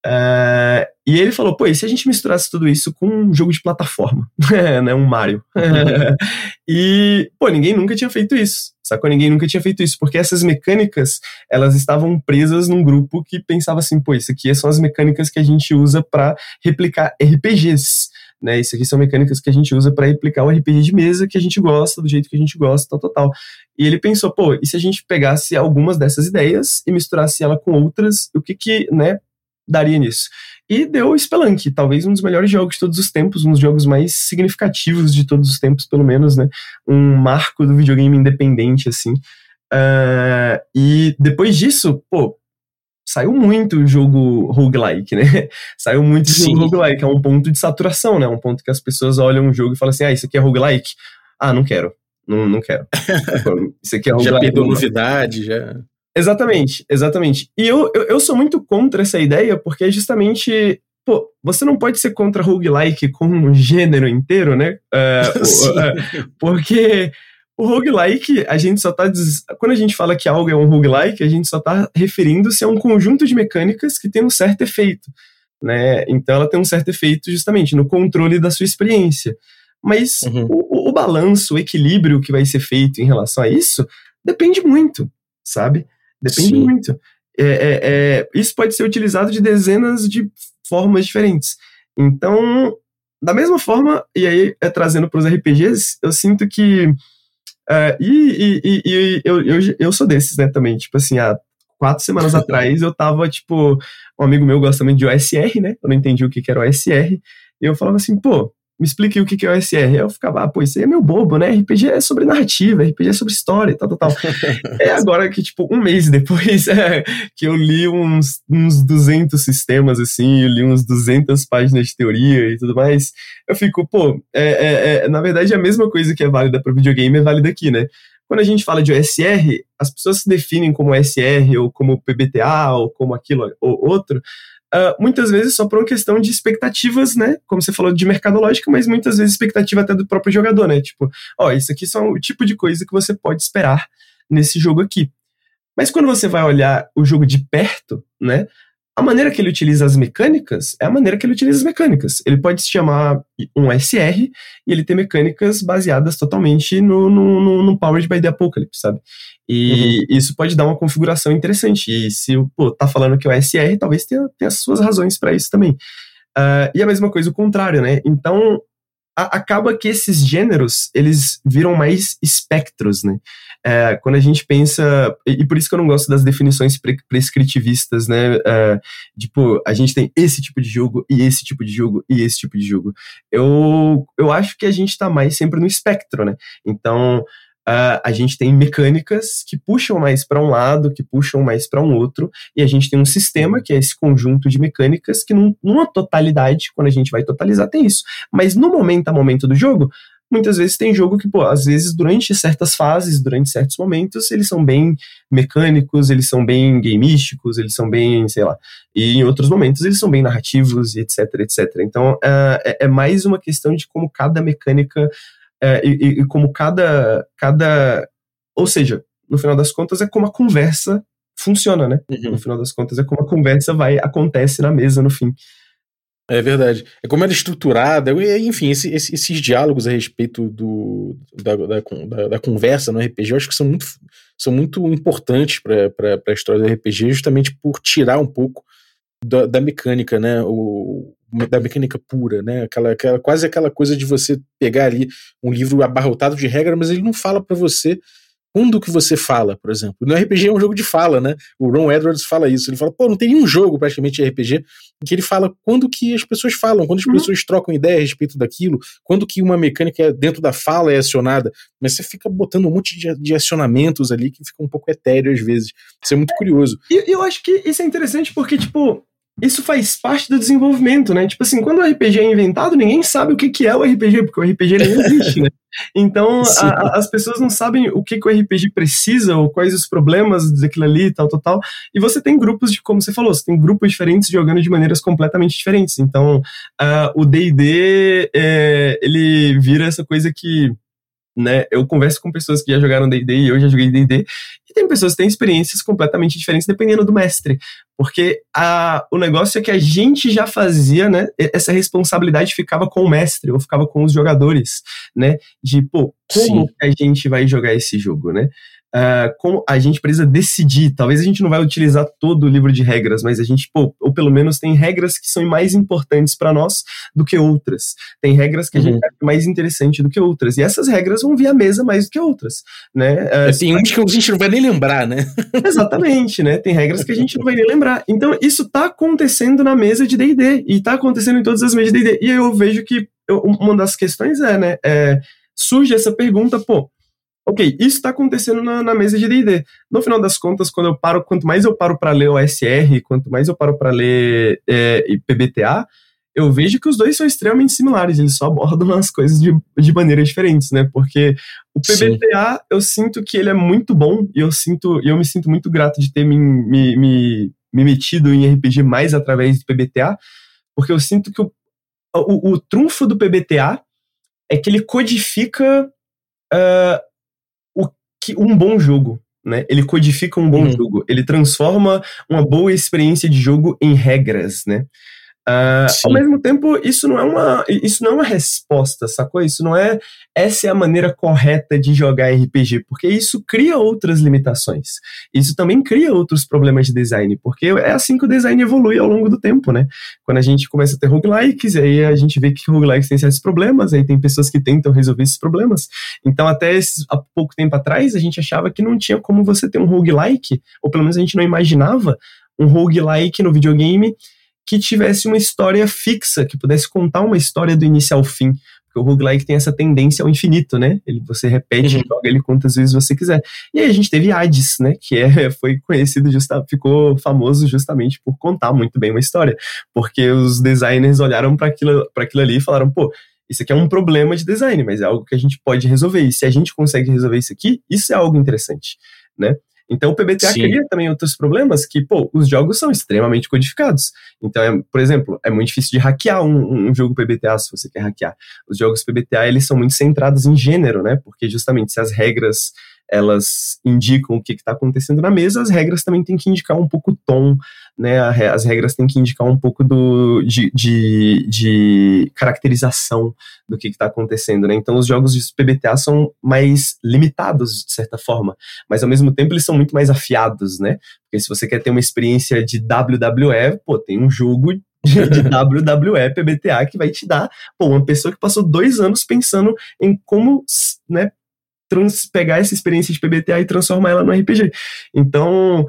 Uh, e ele falou, pô, e se a gente misturasse tudo isso com um jogo de plataforma, né, um Mario? e, pô, ninguém nunca tinha feito isso, sacou? Ninguém nunca tinha feito isso, porque essas mecânicas, elas estavam presas num grupo que pensava assim, pô, isso aqui são as mecânicas que a gente usa para replicar RPGs, né? Isso aqui são mecânicas que a gente usa para replicar o RPG de mesa que a gente gosta, do jeito que a gente gosta, tal, tal, tal. E ele pensou, pô, e se a gente pegasse algumas dessas ideias e misturasse ela com outras, o que que, né, daria nisso. E deu Spelunk, talvez um dos melhores jogos de todos os tempos, um dos jogos mais significativos de todos os tempos, pelo menos, né? Um marco do videogame independente, assim. Uh, e depois disso, pô, saiu muito jogo roguelike, né? Saiu muito Sim. jogo roguelike, é um ponto de saturação, né? Um ponto que as pessoas olham um jogo e falam assim, ah, isso aqui é roguelike? Ah, não quero. Não, não quero. isso aqui é roguelike. Já perdeu novidade, já... Exatamente, exatamente. E eu, eu, eu, sou muito contra essa ideia, porque é justamente. Pô, você não pode ser contra roguelike com um gênero inteiro, né? Uh, uh, porque o roguelike, a gente só tá. Des... Quando a gente fala que algo é um roguelike, a gente só tá referindo-se a um conjunto de mecânicas que tem um certo efeito. Né? Então ela tem um certo efeito justamente no controle da sua experiência. Mas uhum. o, o, o balanço, o equilíbrio que vai ser feito em relação a isso, depende muito, sabe? Depende Sim. muito. É, é, é, isso pode ser utilizado de dezenas de formas diferentes. Então, da mesma forma, e aí é trazendo para os RPGs, eu sinto que. Uh, e, e, e eu, eu, eu sou desses, né, também. Tipo assim, há quatro semanas atrás eu tava, tipo, um amigo meu gosta muito de OSR, né? Eu não entendi o que, que era OSR. E eu falava assim, pô, me explique o que é o SR. Eu ficava, ah, pô, isso aí é meio bobo, né? RPG é sobre narrativa, RPG é sobre história e tal, tal, tal. é agora que, tipo, um mês depois é, que eu li uns, uns 200 sistemas, assim, eu li uns 200 páginas de teoria e tudo mais, eu fico, pô, é, é, é na verdade a mesma coisa que é válida para videogame é válida aqui, né? Quando a gente fala de OSR, as pessoas se definem como OSR ou como PBTA ou como aquilo ou outro, Uh, muitas vezes só por uma questão de expectativas, né? Como você falou de mercadológica, mas muitas vezes expectativa até do próprio jogador, né? Tipo, ó, isso aqui são o tipo de coisa que você pode esperar nesse jogo aqui. Mas quando você vai olhar o jogo de perto, né? A maneira que ele utiliza as mecânicas é a maneira que ele utiliza as mecânicas. Ele pode se chamar um SR e ele tem mecânicas baseadas totalmente no, no, no, Powered by the Apocalypse, sabe? E uhum. isso pode dar uma configuração interessante. E se pô, tá falando que é o SR, talvez tenha, tenha as suas razões para isso também. Uh, e a mesma coisa o contrário, né? Então, acaba que esses gêneros, eles viram mais espectros, né? É, quando a gente pensa, e, e, por isso que eu não gosto das definições pre prescritivistas, né? É, tipo, a gente tem esse tipo de jogo, e esse tipo de jogo, e esse tipo de jogo. Eu, eu acho que a gente tá mais sempre no espectro, né? Então, Uh, a gente tem mecânicas que puxam mais para um lado, que puxam mais para um outro, e a gente tem um sistema, que é esse conjunto de mecânicas, que num, numa totalidade, quando a gente vai totalizar, tem isso. Mas no momento a momento do jogo, muitas vezes tem jogo que, pô, às vezes durante certas fases, durante certos momentos, eles são bem mecânicos, eles são bem gameísticos, eles são bem, sei lá, e em outros momentos eles são bem narrativos e etc, etc. Então uh, é, é mais uma questão de como cada mecânica é, e, e, como cada, cada. Ou seja, no final das contas, é como a conversa funciona, né? Uhum. No final das contas, é como a conversa vai acontece na mesa no fim. É verdade. É como ela é estruturada, enfim, esse, esse, esses diálogos a respeito do, da, da, da, conversa no RPG, eu acho que são muito, são muito importantes para a história do RPG, justamente por tirar um pouco da, da mecânica, né? O, da mecânica pura, né? Aquela, aquela, quase aquela coisa de você pegar ali um livro abarrotado de regras, mas ele não fala para você quando que você fala, por exemplo. No RPG é um jogo de fala, né? O Ron Edwards fala isso. Ele fala, pô, não tem nenhum jogo praticamente de RPG em que ele fala quando que as pessoas falam, quando as uhum. pessoas trocam ideia a respeito daquilo, quando que uma mecânica dentro da fala é acionada. Mas você fica botando um monte de, de acionamentos ali que fica um pouco etéreo às vezes. Isso é muito curioso. E eu acho que isso é interessante porque, tipo, isso faz parte do desenvolvimento, né? Tipo assim, quando o RPG é inventado, ninguém sabe o que, que é o RPG, porque o RPG nem existe, né? Então, a, as pessoas não sabem o que, que o RPG precisa, ou quais os problemas daquilo ali, tal, tal, tal. E você tem grupos de, como você falou, você tem grupos diferentes jogando de maneiras completamente diferentes. Então, uh, o D&D, é, ele vira essa coisa que né? Eu converso com pessoas que já jogaram D&D e eu já joguei D&D, e tem pessoas que têm experiências completamente diferentes dependendo do mestre, porque a, o negócio é que a gente já fazia, né? Essa responsabilidade ficava com o mestre ou ficava com os jogadores, né? De, pô, como Sim. a gente vai jogar esse jogo, né? Uh, como a gente precisa decidir. Talvez a gente não vai utilizar todo o livro de regras, mas a gente, pô, ou pelo menos tem regras que são mais importantes para nós do que outras. Tem regras que a gente uhum. acha mais interessante do que outras. E essas regras vão vir à mesa mais do que outras, né? Uh, tem uns que a gente não vai nem lembrar, né? Exatamente, né? Tem regras que a gente não vai nem lembrar. Então, isso tá acontecendo na mesa de D&D e tá acontecendo em todas as mesas de D&D. E eu vejo que eu, uma das questões é, né, é, surge essa pergunta, pô, ok, isso está acontecendo na, na, mesa de D&D. No final das contas, quando eu paro, quanto mais eu paro para ler o SR, quanto mais eu paro para ler é, PBTA, eu vejo que os dois são extremamente similares, eles só abordam as coisas de, de maneiras diferentes, né? Porque o PBTA, Sim. eu sinto que ele é muito bom e eu sinto, eu me sinto muito grato de ter me, me, me, me metido em RPG mais através do PBTA, porque eu sinto que o, o, o trunfo do PBTA é que ele codifica uh, que um bom jogo. Né? Ele codifica um bom uhum. jogo, ele transforma uma boa experiência de jogo em regras, né? Uh, ao mesmo tempo, isso não é uma isso não é uma resposta, sacou? Isso não é essa é a maneira correta de jogar RPG, porque isso cria outras limitações. Isso também cria outros problemas de design, porque é assim que o design evolui ao longo do tempo, né? Quando a gente começa a ter roguelikes, aí a gente vê que roguelikes tem certos problemas, aí tem pessoas que tentam resolver esses problemas. Então, até esse, há pouco tempo atrás, a gente achava que não tinha como você ter um roguelike, ou pelo menos a gente não imaginava um roguelike no videogame que tivesse uma história fixa, que pudesse contar uma história do início ao fim. Porque o roguelike tem essa tendência ao infinito, né? Ele, você repete uhum. e joga ele quantas vezes você quiser. E aí a gente teve Hades, né? Que é, foi conhecido, justa, ficou famoso justamente por contar muito bem uma história. Porque os designers olharam para aquilo, aquilo ali e falaram, pô, isso aqui é um problema de design, mas é algo que a gente pode resolver. E se a gente consegue resolver isso aqui, isso é algo interessante, né? Então o PBTA Sim. cria também outros problemas que, pô, os jogos são extremamente codificados. Então, é, por exemplo, é muito difícil de hackear um, um, jogo PBTA se você quer hackear. Os jogos PBTA, eles são muito centrados em gênero, né? Porque justamente se as regras elas indicam o que está acontecendo na mesa, as regras também têm que indicar um pouco o tom, né? As regras têm que indicar um pouco do, de, de, de caracterização do que está acontecendo, né? Então, os jogos de PBTA são mais limitados, de certa forma, mas ao mesmo tempo eles são muito mais afiados, né? Porque se você quer ter uma experiência de WWE, pô, tem um jogo de WWE, PBTA, que vai te dar, pô, uma pessoa que passou dois anos pensando em como, né, trans, pegar essa experiência de PBTA e transformar ela no RPG. Então,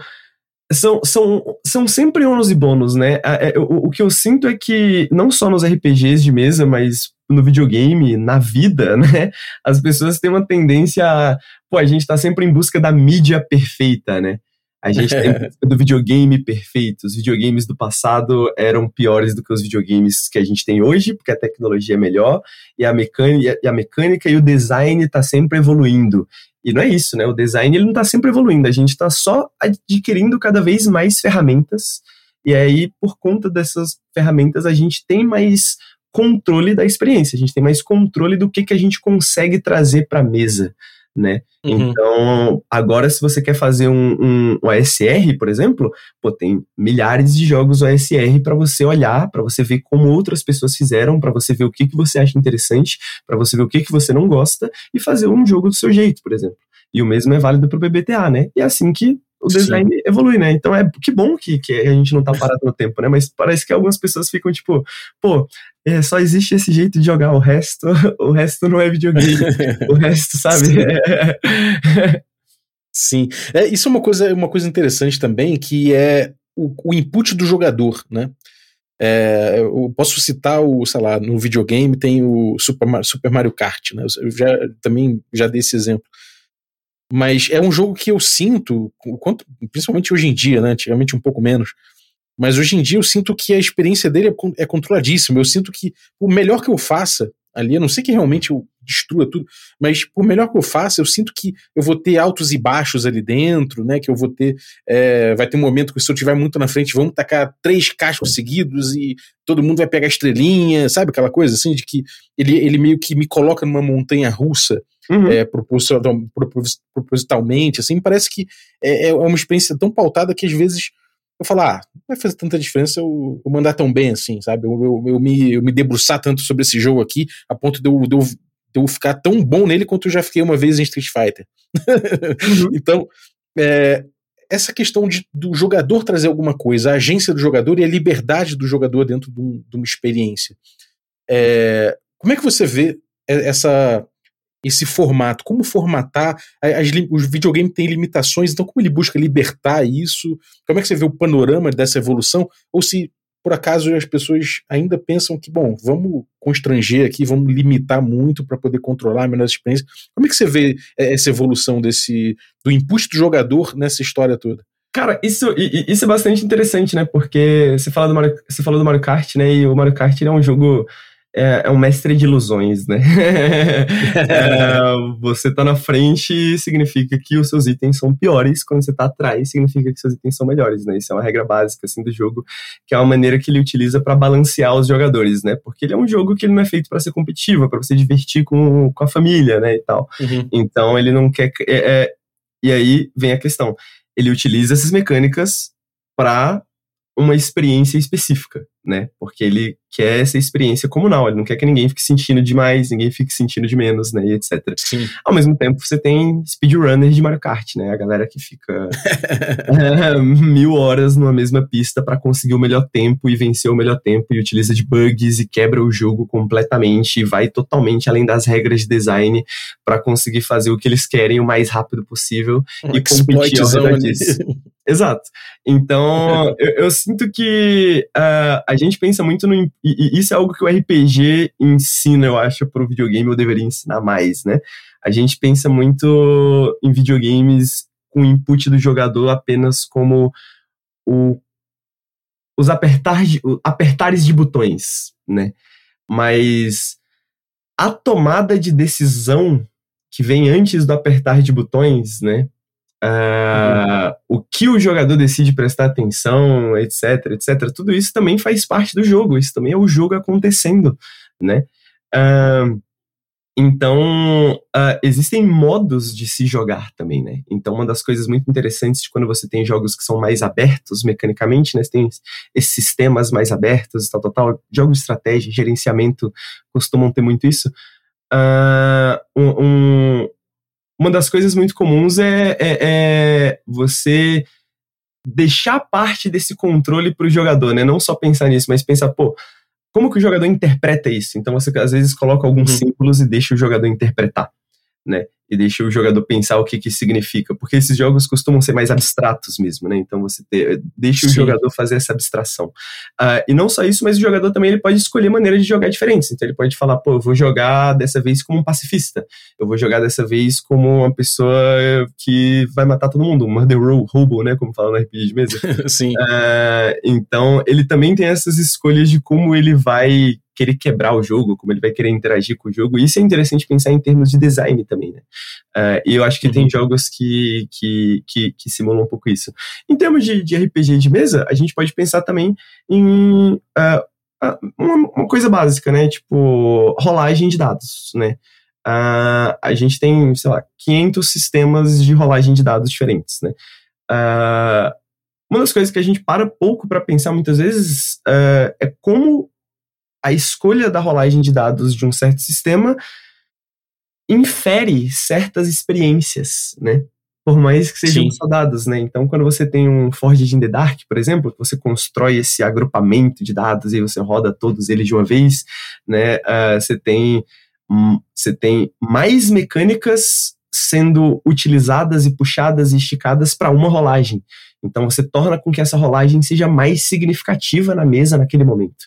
são, são, são sempre ônus e bônus, né? É, o, o que eu sinto é que, não só nos RPGs de mesa, mas no videogame, na vida, né? As pessoas têm uma tendência a. Pô, a gente tá sempre em busca da mídia perfeita, né? A gente tem do videogame perfeito. Os videogames do passado eram piores do que os videogames que a gente tem hoje, porque a tecnologia é melhor e a mecânica, e a, mecânica e o design está sempre evoluindo. E não é isso, né? O design ele não está sempre evoluindo, a gente está só adquirindo cada vez mais ferramentas. E aí, por conta dessas ferramentas, a gente tem mais controle da experiência, a gente tem mais controle do que, que a gente consegue trazer para a mesa né? Uhum. Então, agora se você quer fazer um, um, ASR, por exemplo, pô, tem milhares de jogos OSR para você olhar, para você ver como outras pessoas fizeram, para você ver o que, que você acha interessante, para você ver o que, que você não gosta e fazer um jogo do seu jeito, por exemplo. E o mesmo é válido para o BBTA, né? E é assim que o design Sim. evolui, né? Então é que bom que, que a gente não tá parado no tempo, né? Mas parece que algumas pessoas ficam tipo, pô, é, só existe esse jeito de jogar, o resto, o resto não é videogame. o resto, sabe? Sim. Sim. É, isso é uma coisa, uma coisa interessante também, que é o, o input do jogador, né? É, eu posso citar o, sei lá, no videogame tem o Super, Super Mario Kart, né? Eu já, também já dei esse exemplo. Mas é um jogo que eu sinto, principalmente hoje em dia, né? Antigamente um pouco menos. Mas hoje em dia eu sinto que a experiência dele é, é controladíssima. Eu sinto que o melhor que eu faça ali, a não sei que realmente eu destrua tudo. Mas por melhor que eu faça, eu sinto que eu vou ter altos e baixos ali dentro, né? Que eu vou ter. É, vai ter um momento que se eu tiver muito na frente, vamos tacar três cascos seguidos e todo mundo vai pegar estrelinha, sabe? Aquela coisa assim, de que ele, ele meio que me coloca numa montanha russa. Uhum. É, propositalmente, assim, parece que é, é uma experiência tão pautada que às vezes eu falo, ah, não vai fazer tanta diferença eu, eu mandar tão bem assim, sabe? Eu, eu, eu, me, eu me debruçar tanto sobre esse jogo aqui, a ponto de eu, de eu, eu ficar tão bom nele quanto eu já fiquei uma vez em Street Fighter. Uhum. então, é, essa questão de, do jogador trazer alguma coisa, a agência do jogador e a liberdade do jogador dentro de, um, de uma experiência. É, como é que você vê essa esse formato, como formatar, as, os videogames têm limitações, então como ele busca libertar isso, como é que você vê o panorama dessa evolução, ou se por acaso as pessoas ainda pensam que, bom, vamos constranger aqui, vamos limitar muito para poder controlar melhor a experiência, como é que você vê é, essa evolução desse, do input do jogador nessa história toda? Cara, isso, isso é bastante interessante, né? Porque você fala do Mario, você falou do Mario Kart, né? E o Mario Kart é um jogo é, é um mestre de ilusões, né? é, você tá na frente significa que os seus itens são piores, quando você tá atrás significa que seus itens são melhores, né? Isso é uma regra básica assim do jogo, que é uma maneira que ele utiliza para balancear os jogadores, né? Porque ele é um jogo que ele não é feito para ser competitivo, é para você divertir com, com a família, né, e tal. Uhum. Então ele não quer é, é, e aí vem a questão. Ele utiliza essas mecânicas para uma experiência específica, né? Porque ele quer essa experiência comunal, ele não quer que ninguém fique sentindo demais, ninguém fique sentindo de menos, né? E etc. Sim. Ao mesmo tempo, você tem speedrunners de Mario Kart, né? A galera que fica é, mil horas numa mesma pista para conseguir o melhor tempo e vencer o melhor tempo e utiliza de bugs e quebra o jogo completamente e vai totalmente além das regras de design para conseguir fazer o que eles querem o mais rápido possível um e competir ao redor disso. Exato. Então, eu, eu, sinto que uh, a gente pensa muito no. E, e, isso é algo que o RPG ensina, eu acho, para o videogame, eu deveria ensinar mais, né? A gente pensa muito em videogames com o input do jogador apenas como o, os apertar, apertares de botões, né? Mas a tomada de decisão que vem antes do apertar de botões, né? Uh, o que o jogador decide prestar atenção, etc, etc, tudo isso também faz parte do jogo, isso também é o jogo acontecendo, né? Uh, então, uh, existem modos de se jogar também, né? Então, uma das coisas muito interessantes de quando você tem jogos que são mais abertos mecanicamente, né? Você tem esses sistemas mais abertos, tal, tal, tal. Jogos de estratégia, gerenciamento costumam ter muito isso. um, uma das coisas muito comuns é, é, é você deixar parte desse controle para o jogador, né? Não só pensar nisso, mas pensar, pô, como que o jogador interpreta isso? Então você às vezes coloca alguns uhum. símbolos e deixa o jogador interpretar, né? E deixa o jogador pensar o que que significa, porque esses jogos costumam ser mais abstratos mesmo, né? Então você ter, deixa Sim. o jogador fazer essa abstração. Uh, e não só isso, mas o jogador também ele pode escolher maneiras de jogar diferentes. Então ele pode falar, pô, eu vou jogar dessa vez como um pacifista, eu vou jogar dessa vez como uma pessoa que vai matar todo mundo, um murder robo, né? Como fala no RPG de mesa. Sim. Uh, então ele também tem essas escolhas de como ele vai querer quebrar o jogo, como ele vai querer interagir com o jogo. Isso é interessante pensar em termos de design também, né? Uh, e eu acho que uhum. tem jogos que, que, que, que, simulam um pouco isso. Em termos de, de RPG de mesa, a gente pode pensar também em uh, uma, uma, coisa básica, né? Tipo, rolagem de dados, né? Uh, a gente tem, sei lá, 500 sistemas de rolagem de dados diferentes, né? uma das coisas que a gente para pouco para pensar muitas vezes é como a escolha da rolagem de dados de um certo sistema infere certas experiências, né? Por mais que sejam Sim. só dados, né? Então, quando você tem um Forged in the Dark, por exemplo, você constrói esse agrupamento de dados e você roda todos eles de uma vez, né? Uh, você tem hum, você tem mais mecânicas sendo utilizadas e puxadas e esticadas para uma rolagem. Então, você torna com que essa rolagem seja mais significativa na mesa naquele momento,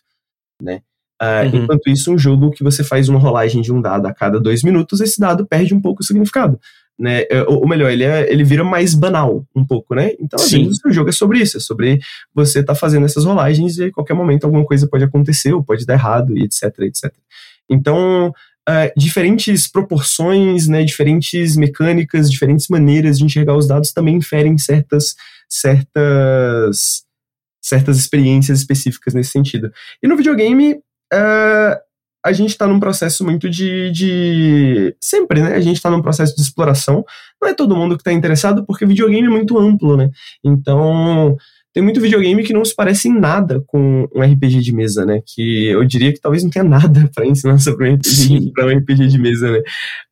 né? Uh, uhum. Enquanto isso, um jogo que você faz uma rolagem de um dado a cada dois minutos, esse dado perde um pouco o significado. Né? É, ou, melhor, ele, é, ele vira mais banal um pouco, né? Então, às vezes, o jogo é sobre isso, é sobre você estar tá fazendo essas rolagens e a qualquer momento alguma coisa pode acontecer ou pode dar errado e etc, etc. Então, uh, diferentes proporções, né, diferentes mecânicas, diferentes maneiras de enxergar os dados também inferem certas, certas, certas experiências específicas nesse sentido. E no videogame, uh, a gente está num processo muito de, de. Sempre, né? A gente está num processo de exploração. Não é todo mundo que está interessado, porque videogame é muito amplo, né? Então, tem muito videogame que não se parece em nada com um RPG de mesa, né? Que eu diria que talvez não tenha nada para ensinar sobre um RPG, um RPG de mesa, né?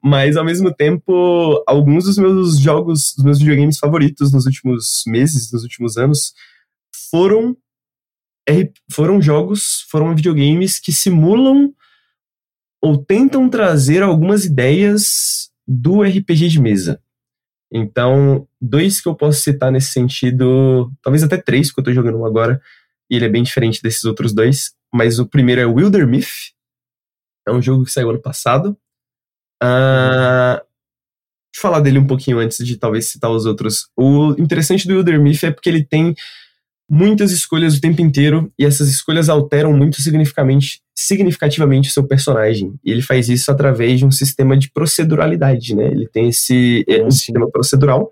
Mas ao mesmo tempo, alguns dos meus jogos, dos meus videogames favoritos nos últimos meses, nos últimos anos, foram foram jogos, foram videogames que simulam ou tentam trazer algumas ideias do RPG de mesa. Então, dois que eu posso citar nesse sentido, talvez até três, porque eu tô jogando um agora, e ele é bem diferente desses outros dois. Mas o primeiro é Wilder Myth, é um jogo que saiu ano passado. Uh, falar dele um pouquinho antes de talvez citar os outros. O interessante do Wilder Myth é porque ele tem muitas escolhas o tempo inteiro e essas escolhas alteram muito significativamente, significativamente o seu personagem. E ele faz isso através de um sistema de proceduralidade, né? Ele tem esse é, um sistema procedural.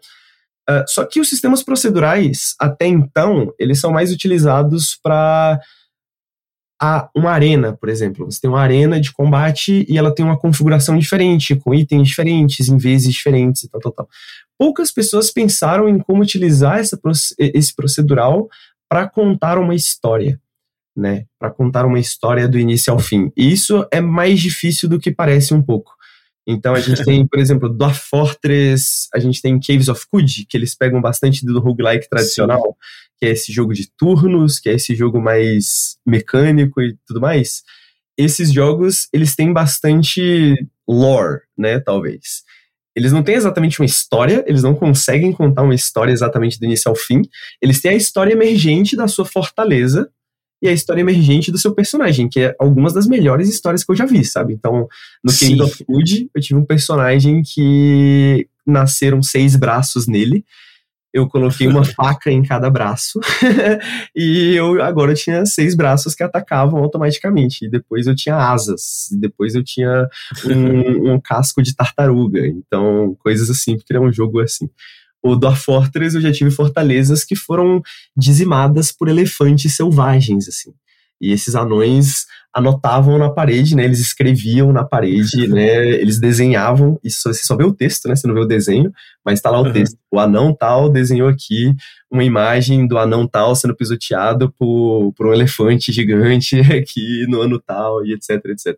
Uh, só que os sistemas procedurais, até então, eles são mais utilizados para uma arena, por exemplo. Você tem uma arena de combate e ela tem uma configuração diferente, com itens diferentes, em vezes diferentes e tal, tal, tal. Poucas pessoas pensaram em como utilizar essa, esse procedural para contar uma história, né? Para contar uma história do início ao fim. E isso é mais difícil do que parece um pouco. Então a gente tem, por exemplo, Dwarf Fortress, a gente tem Caves of Good, que eles pegam bastante do roguelike tradicional, Sim. que é esse jogo de turnos, que é esse jogo mais mecânico e tudo mais. Esses jogos, eles têm bastante lore, né, talvez. Eles não têm exatamente uma história, eles não conseguem contar uma história exatamente do início ao fim. Eles têm a história emergente da sua fortaleza e a história emergente do seu personagem, que é algumas das melhores histórias que eu já vi, sabe? Então, no King of Food, eu tive um personagem que nasceram seis braços nele, eu coloquei uma faca em cada braço e eu agora eu tinha seis braços que atacavam automaticamente. E depois eu tinha asas, e depois eu tinha um, um casco de tartaruga. Então, coisas assim, porque ele é um jogo assim. O Dwarf Fortress eu já tive fortalezas que foram dizimadas por elefantes selvagens, assim. E esses anões anotavam na parede, né? Eles escreviam na parede, né? Eles desenhavam, isso você só vê o texto, né? Você não vê o desenho, mas tá lá o uhum. texto. O anão tal desenhou aqui uma imagem do anão tal sendo pisoteado por, por um elefante gigante aqui no ano tal, e etc, etc.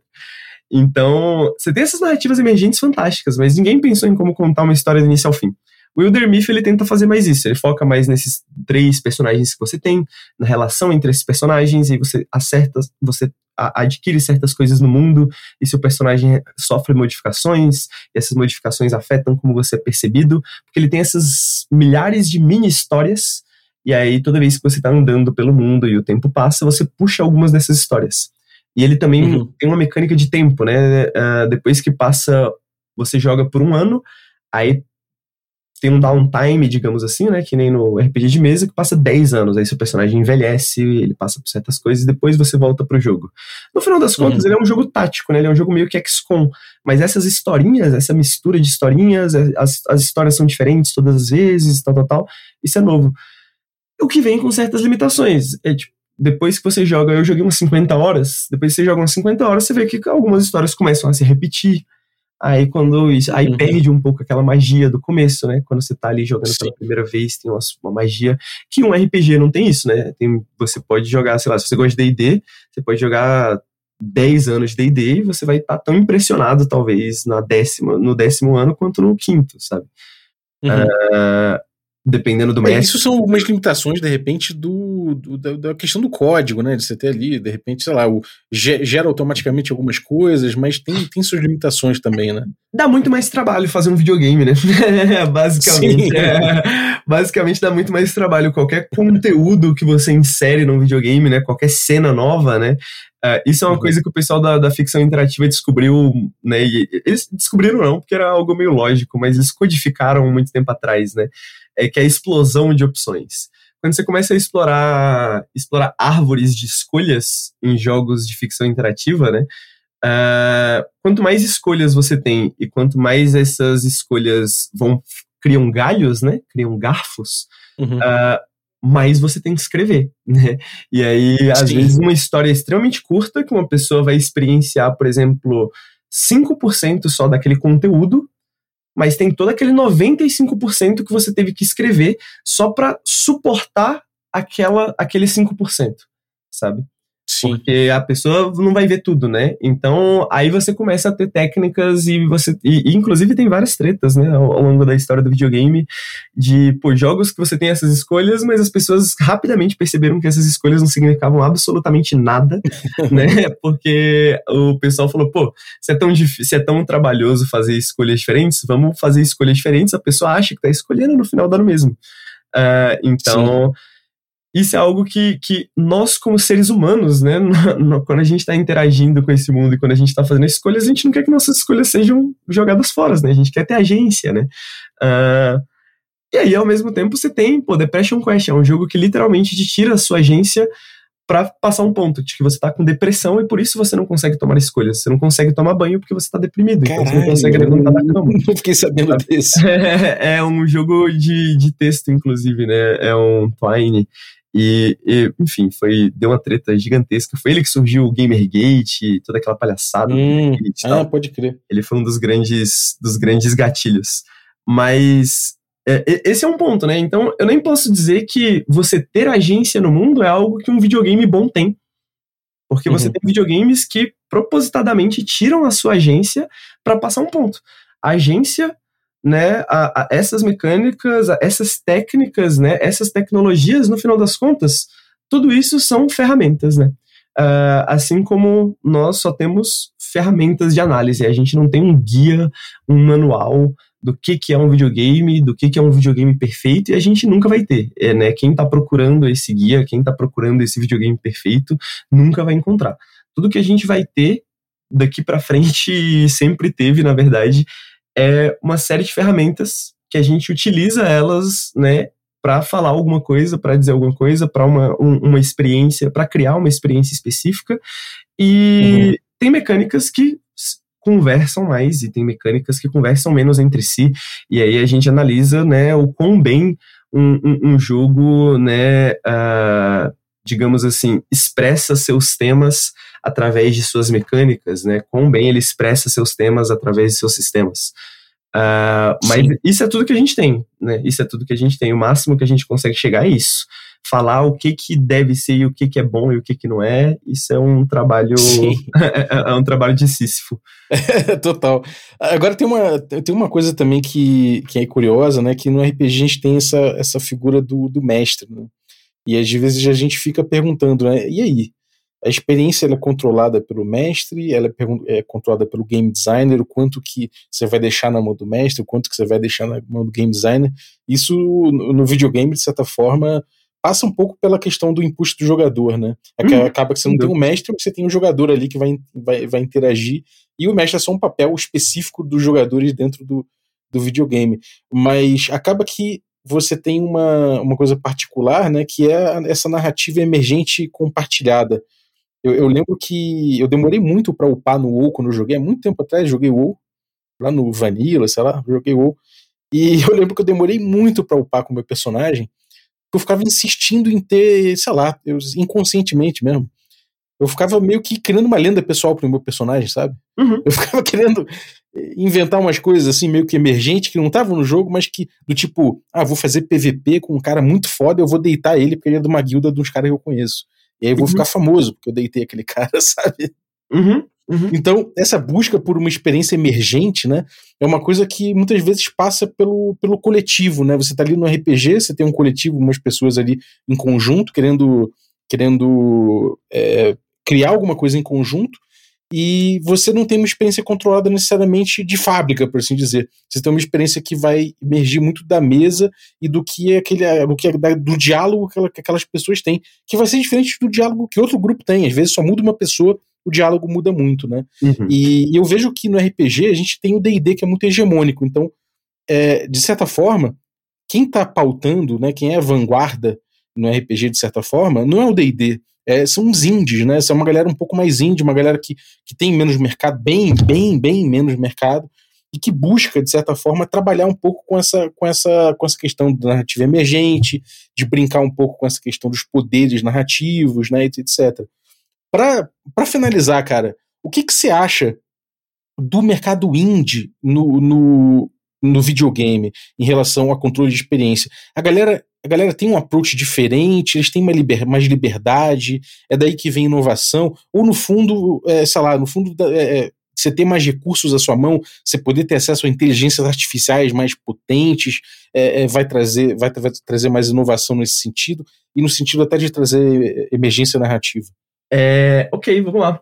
Então, você tem essas narrativas emergentes fantásticas, mas ninguém pensou em como contar uma história do início ao fim. O Wilder Myth, ele tenta fazer mais isso, ele foca mais nesses três personagens que você tem, na relação entre esses personagens, e você acerta, você adquire certas coisas no mundo, e seu personagem sofre modificações, e essas modificações afetam como você é percebido, porque ele tem essas milhares de mini histórias, e aí toda vez que você está andando pelo mundo e o tempo passa, você puxa algumas dessas histórias. E ele também uhum. tem uma mecânica de tempo, né? Uh, depois que passa, você joga por um ano, aí tem um downtime, digamos assim, né? Que nem no RPG de mesa, que passa 10 anos. Aí seu personagem envelhece, ele passa por certas coisas e depois você volta pro jogo. No final das contas, uhum. ele é um jogo tático, né? Ele é um jogo meio que XCOM. Mas essas historinhas, essa mistura de historinhas, é, as, as histórias são diferentes todas as vezes, tal, tal, tal. Isso é novo. O que vem com certas limitações. É tipo, depois que você joga, eu joguei umas 50 horas, depois que você joga umas 50 horas, você vê que algumas histórias começam a se repetir Aí quando isso, aí uhum. perde um pouco aquela magia do começo, né? Quando você tá ali jogando Sim. pela primeira vez, tem uma, uma, magia que um RPG não tem isso, né? Tem, você pode jogar, sei lá, se você gosta de D&D, você pode jogar 10 anos de D&D e você vai estar tá tão impressionado, talvez, na décima, no décimo ano quanto no quinto, sabe? Uhum. Uh, dependendo do é, mestre. Isso são algumas limitações, de repente, do, do da, da, questão do código, né? De você ter ali, de repente, sei lá, o, gera automaticamente algumas coisas, mas tem, tem suas limitações também, né? Dá muito mais trabalho fazer um videogame, né? basicamente. É, basicamente dá muito mais trabalho. Qualquer conteúdo que você insere num videogame, né? Qualquer cena nova, né? Uh, isso é uma uhum. coisa que o pessoal da, da ficção interativa descobriu, né? E eles descobriram não, porque era algo meio lógico, mas eles codificaram muito tempo atrás, né? É que é a explosão de opções. Quando você começa a explorar, explorar árvores de escolhas em jogos de ficção interativa, né? Uh, quanto mais escolhas você tem e quanto mais essas escolhas vão criam galhos, né? Criam garfos, uhum. uh, mais você tem que escrever, né? E aí, às Sim. vezes, uma história extremamente curta que uma pessoa vai experienciar, por exemplo, 5% só daquele conteúdo, mas tem todo aquele 95% que você teve que escrever só para suportar aquela, aquele 5%, sabe? Sim. Porque a pessoa não vai ver tudo, né? Então, aí você começa a ter técnicas e você. E, inclusive tem várias tretas, né? Ao, ao, longo da história do videogame, de pô, jogos que você tem essas escolhas, mas as pessoas rapidamente perceberam que essas escolhas não significavam absolutamente nada, né? Porque o pessoal falou, pô, se é, tão se é tão trabalhoso fazer escolhas diferentes, vamos fazer escolhas diferentes. A pessoa acha que tá escolhendo, no final dá no mesmo. Uh, então. Sim isso é algo que, que nós, como seres humanos, né, quando a gente está interagindo com esse mundo e quando a gente está fazendo escolhas, a gente não quer que nossas escolhas sejam jogadas fora, né? A gente quer ter agência, né? Uh, e aí, ao mesmo tempo, você tem, pô, Depression Quest, é um jogo que literalmente te tira a sua agência para passar um ponto de que você tá com depressão e por isso você não consegue tomar escolhas. Você não consegue tomar banho porque você tá deprimido. Caralho, então você não consegue levantar da cama. Não fiquei sabendo desse. É, é, um jogo de, de texto, inclusive, né? É um Twine. E, e, enfim, foi deu uma treta gigantesca. Foi ele que surgiu o Gamergate, toda aquela palhaçada. Hum, ah, pode crer. Ele foi um dos grandes, dos grandes gatilhos. Mas é, esse é um ponto, né? Então, eu nem posso dizer que você ter agência no mundo é algo que um videogame bom tem. Porque uhum. você tem videogames que propositadamente tiram a sua agência para passar um ponto. A agência né, a, a essas mecânicas, a essas técnicas, né, essas tecnologias, no final das contas, tudo isso são ferramentas, né? Uh, assim como nós só temos ferramentas de análise, a gente não tem um guia, um manual do que, que é um videogame, do que, que é um videogame perfeito, e a gente nunca vai ter. É, né? Quem está procurando esse guia, quem está procurando esse videogame perfeito, nunca vai encontrar. Tudo que a gente vai ter daqui para frente, sempre teve, na verdade, é uma série de ferramentas que a gente utiliza elas, né, para falar alguma coisa, para dizer alguma coisa, para uma, um, uma experiência, para criar uma experiência específica. E uhum. tem mecânicas que conversam mais e tem mecânicas que conversam menos entre si. E aí a gente analisa, né, o quão bem um, um, um jogo, né, uh, digamos assim, expressa seus temas através de suas mecânicas, né? Quão bem ele expressa seus temas através de seus sistemas. Uh, mas Sim. isso é tudo que a gente tem, né? Isso é tudo que a gente tem. O máximo que a gente consegue chegar é isso. Falar o que que deve ser e o que que é bom e o que que não é, isso é um trabalho é, é, um trabalho de Sísifo. Total. Agora tem uma, tem uma coisa também que, que é curiosa, né? Que no RPG a gente tem essa, essa figura do, do mestre, né? E às vezes a gente fica perguntando, né? E aí? A experiência é controlada pelo mestre, ela é, é, controlada pelo game designer, o quanto que você vai deixar na mão do mestre, o quanto que você vai deixar na mão do game designer. Isso no videogame, de certa forma, passa um pouco pela questão do input do jogador, né? Hum, Acaba que você não tem um mestre, mas você tem um jogador ali que vai, vai, vai interagir, e o mestre é só um papel específico dos jogadores dentro do, do videogame. Mas acaba que você tem uma, uma coisa particular, né, que é essa narrativa emergente compartilhada. Eu, eu lembro que eu demorei muito para upar no WoW quando eu joguei, há muito tempo atrás joguei WoW, lá no Vanilla, sei lá, joguei WoW. E eu lembro que eu demorei muito para upar com o meu personagem, eu ficava insistindo em ter, sei lá, eu, inconscientemente mesmo. Eu ficava meio que criando uma lenda pessoal pro meu personagem, sabe? Uhum. Eu ficava querendo inventar umas coisas assim, meio que emergentes, que não estavam no jogo, mas que, do tipo, ah, vou fazer PVP com um cara muito foda, eu vou deitar ele porque ele é de uma guilda de uns caras que eu conheço. E aí eu vou uhum. ficar famoso, porque eu deitei aquele cara, sabe? Uhum. Uhum. Então, essa busca por uma experiência emergente, né, é uma coisa que muitas vezes passa pelo, pelo coletivo, né? Você tá ali no RPG, você tem um coletivo, umas pessoas ali em conjunto, querendo, querendo é, criar alguma coisa em conjunto, e você não tem uma experiência controlada necessariamente de fábrica, por assim dizer. Você tem uma experiência que vai emergir muito da mesa e do que é aquele do, que é do diálogo que aquelas pessoas têm, que vai ser diferente do diálogo que outro grupo tem. Às vezes só muda uma pessoa, o diálogo muda muito, né? Uhum. E, e, eu vejo que no RPG a gente tem o D&D que é muito hegemônico. Então, é, de certa forma, quem está pautando, né, quem é a vanguarda no RPG de certa forma, não é o D&D, é, são os indies, né? São uma galera um pouco mais indie, uma galera que, que tem menos mercado, bem, bem, bem menos mercado, e que busca, de certa forma, trabalhar um pouco com essa, com essa, com essa questão da narrativa emergente, de brincar um pouco com essa questão dos poderes narrativos, né, etc. Para finalizar, cara, o que, que você acha do mercado indie no, no, no videogame em relação a controle de experiência? A galera a galera tem um approach diferente, eles têm liber, mais liberdade, é daí que vem inovação, ou no fundo, é, sei lá, no fundo é, é, você ter mais recursos à sua mão, você poder ter acesso a inteligências artificiais mais potentes, é, é vai, trazer, vai, vai, trazer mais inovação nesse sentido, e no sentido até de trazer emergência narrativa. É, ok, vamos lá.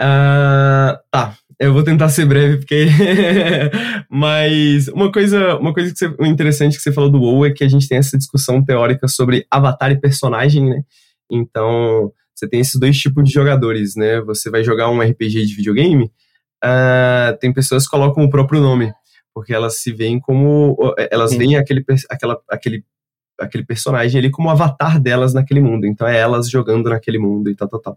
Uh, tá, eu vou tentar ser breve, porque. Mas uma coisa, uma coisa que você, interessante que você falou do WoW é que a gente tem essa discussão teórica sobre avatar e personagem, né? Então, você tem esses dois tipos de jogadores, né? Você vai jogar um RPG de videogame, uh, tem pessoas que colocam o próprio nome, porque elas se veem como. Elas veem aquele, aquela, aquele, aquele personagem ali como avatar delas naquele mundo. Então, é elas jogando naquele mundo e tal, tal, tal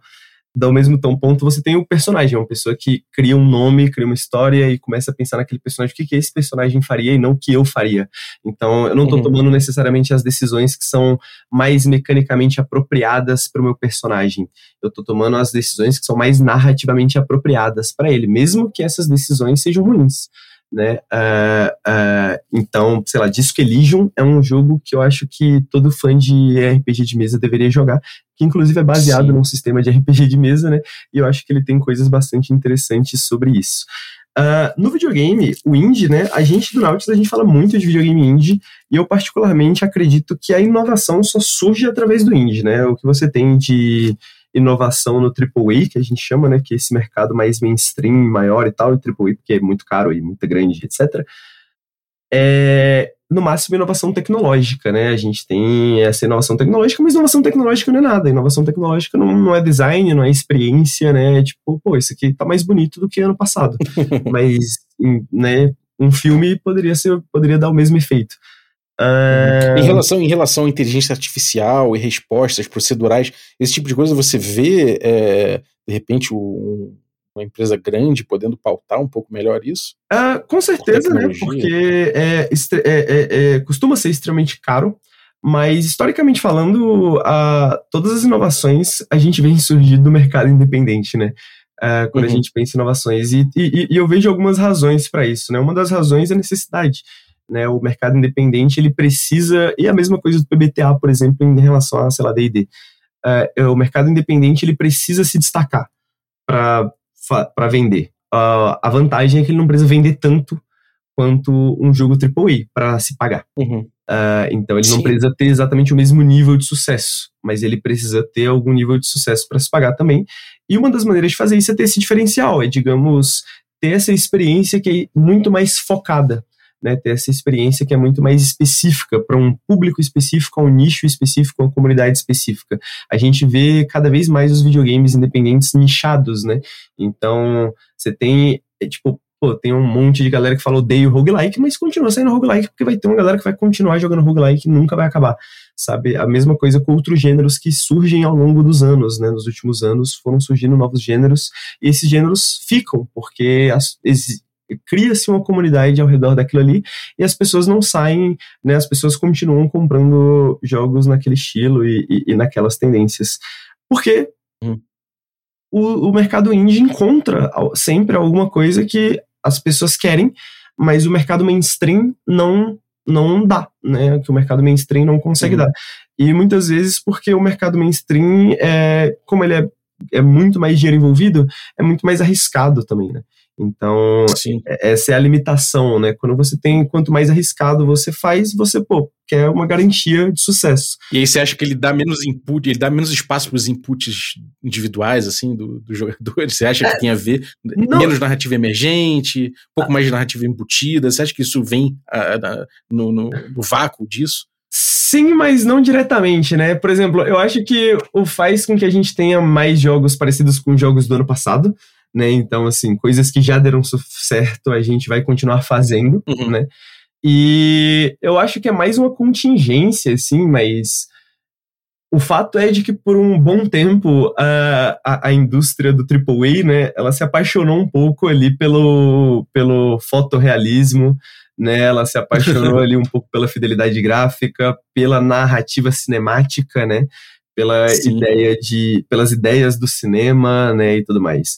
ao mesmo ponto você tem o personagem, uma pessoa que cria um nome, cria uma história e começa a pensar naquele personagem, o que, que esse personagem faria e não o que eu faria. Então, eu não estou uhum. tomando necessariamente as decisões que são mais mecanicamente apropriadas para o meu personagem. Eu estou tomando as decisões que são mais narrativamente apropriadas para ele, mesmo que essas decisões sejam ruins né? Uh, uh, então, sei lá, Disco Elysium é um jogo que eu acho que todo fã de RPG de mesa deveria jogar, que inclusive é baseado Sim. num sistema de RPG de mesa, né? E eu acho que ele tem coisas bastante interessantes sobre isso. Uh, no videogame, o indie, né? A gente do Nautilus, a gente fala muito de videogame indie, e eu particularmente acredito que a inovação só surge através do indie, né? O que você tem de inovação no AAA, que a gente chama, né, que é esse mercado mais mainstream, maior e tal, e AAA porque é muito caro e muito grande, etc. É, no máximo, inovação tecnológica, né? A gente tem essa inovação tecnológica, mas inovação tecnológica não é nada. Inovação tecnológica não, não é design, não é experiência, né? É tipo, pô, isso aqui tá mais bonito do que ano passado. mas, né, um filme poderia ser, poderia dar o mesmo efeito. Em, relação, em relação à inteligência artificial e respostas procedurais, esse tipo de coisa você vê, é, de repente, um, uma empresa grande podendo pautar um pouco melhor isso? Uh, com certeza, né? Porque é, é, é, é, costuma ser extremamente caro, mas historicamente falando, todas as inovações a gente vem surgir do mercado independente, né? Uh, quando uhum. a gente pensa em inovações. E, e, e eu vejo algumas razões para isso, né? Uma das razões é a necessidade né, o mercado independente ele precisa, e a mesma coisa do PBTA, por exemplo, em relação a, sei lá, D&D. Uh, o mercado independente ele precisa se destacar para vender. Uh, a vantagem é que ele não precisa vender tanto quanto um jogo AAA para se pagar. Uhum. Uh, então ele Sim. não precisa ter exatamente o mesmo nível de sucesso, mas ele precisa ter algum nível de sucesso para se pagar também. E uma das maneiras de fazer isso é ter esse diferencial, é, digamos, ter essa experiência que é muito mais focada né, ter essa experiência que é muito mais específica para um público específico, a um nicho específico, a uma comunidade específica. A gente vê cada vez mais os videogames independentes nichados, né? Então, você tem, é, tipo, pô, tem um monte de galera que fala odeio roguelike, mas continua saindo roguelike porque vai ter uma galera que vai continuar jogando roguelike e nunca vai acabar, sabe? A mesma coisa com outros gêneros que surgem ao longo dos anos, né? Nos últimos anos foram surgindo novos gêneros e esses gêneros ficam porque as, cria-se uma comunidade ao redor daquilo ali e as pessoas não saem, né? As pessoas continuam comprando jogos naquele estilo e, e, e naquelas tendências. Porque uhum. o, o mercado indie encontra sempre alguma coisa que as pessoas querem, mas o mercado mainstream não não dá, né? Que o mercado mainstream não consegue uhum. dar. E muitas vezes porque o mercado mainstream é, como ele é, é muito mais dinheiro envolvido, é muito mais arriscado também, né? Então, Sim. É, essa é a limitação, né? Quando você tem, quanto mais arriscado você faz, você, pô, quer uma garantia de sucesso. E aí você acha que ele dá menos input, ele dá menos espaço para os inputs individuais, assim, do, do jogador? Você acha que é, tem a ver? Não. Menos narrativa emergente, um pouco mais de narrativa embutida? Você acha que isso vem a, a, no, no, no vácuo disso? Sim, mas não diretamente, né? Por exemplo, eu acho que o faz com que a gente tenha mais jogos parecidos com jogos do ano passado né? Então, assim, coisas que já deram certo a gente vai continuar fazendo, uhum. né? E eu acho que é mais uma contingência, assim, mas o fato é de que por um bom tempo a, a, a, indústria do AAA, né, ela se apaixonou um pouco ali pelo, pelo fotorrealismo, né, ela se apaixonou ali um pouco pela fidelidade gráfica, pela narrativa cinemática, né, pela Sim. ideia de, pelas ideias do cinema, né, e tudo mais.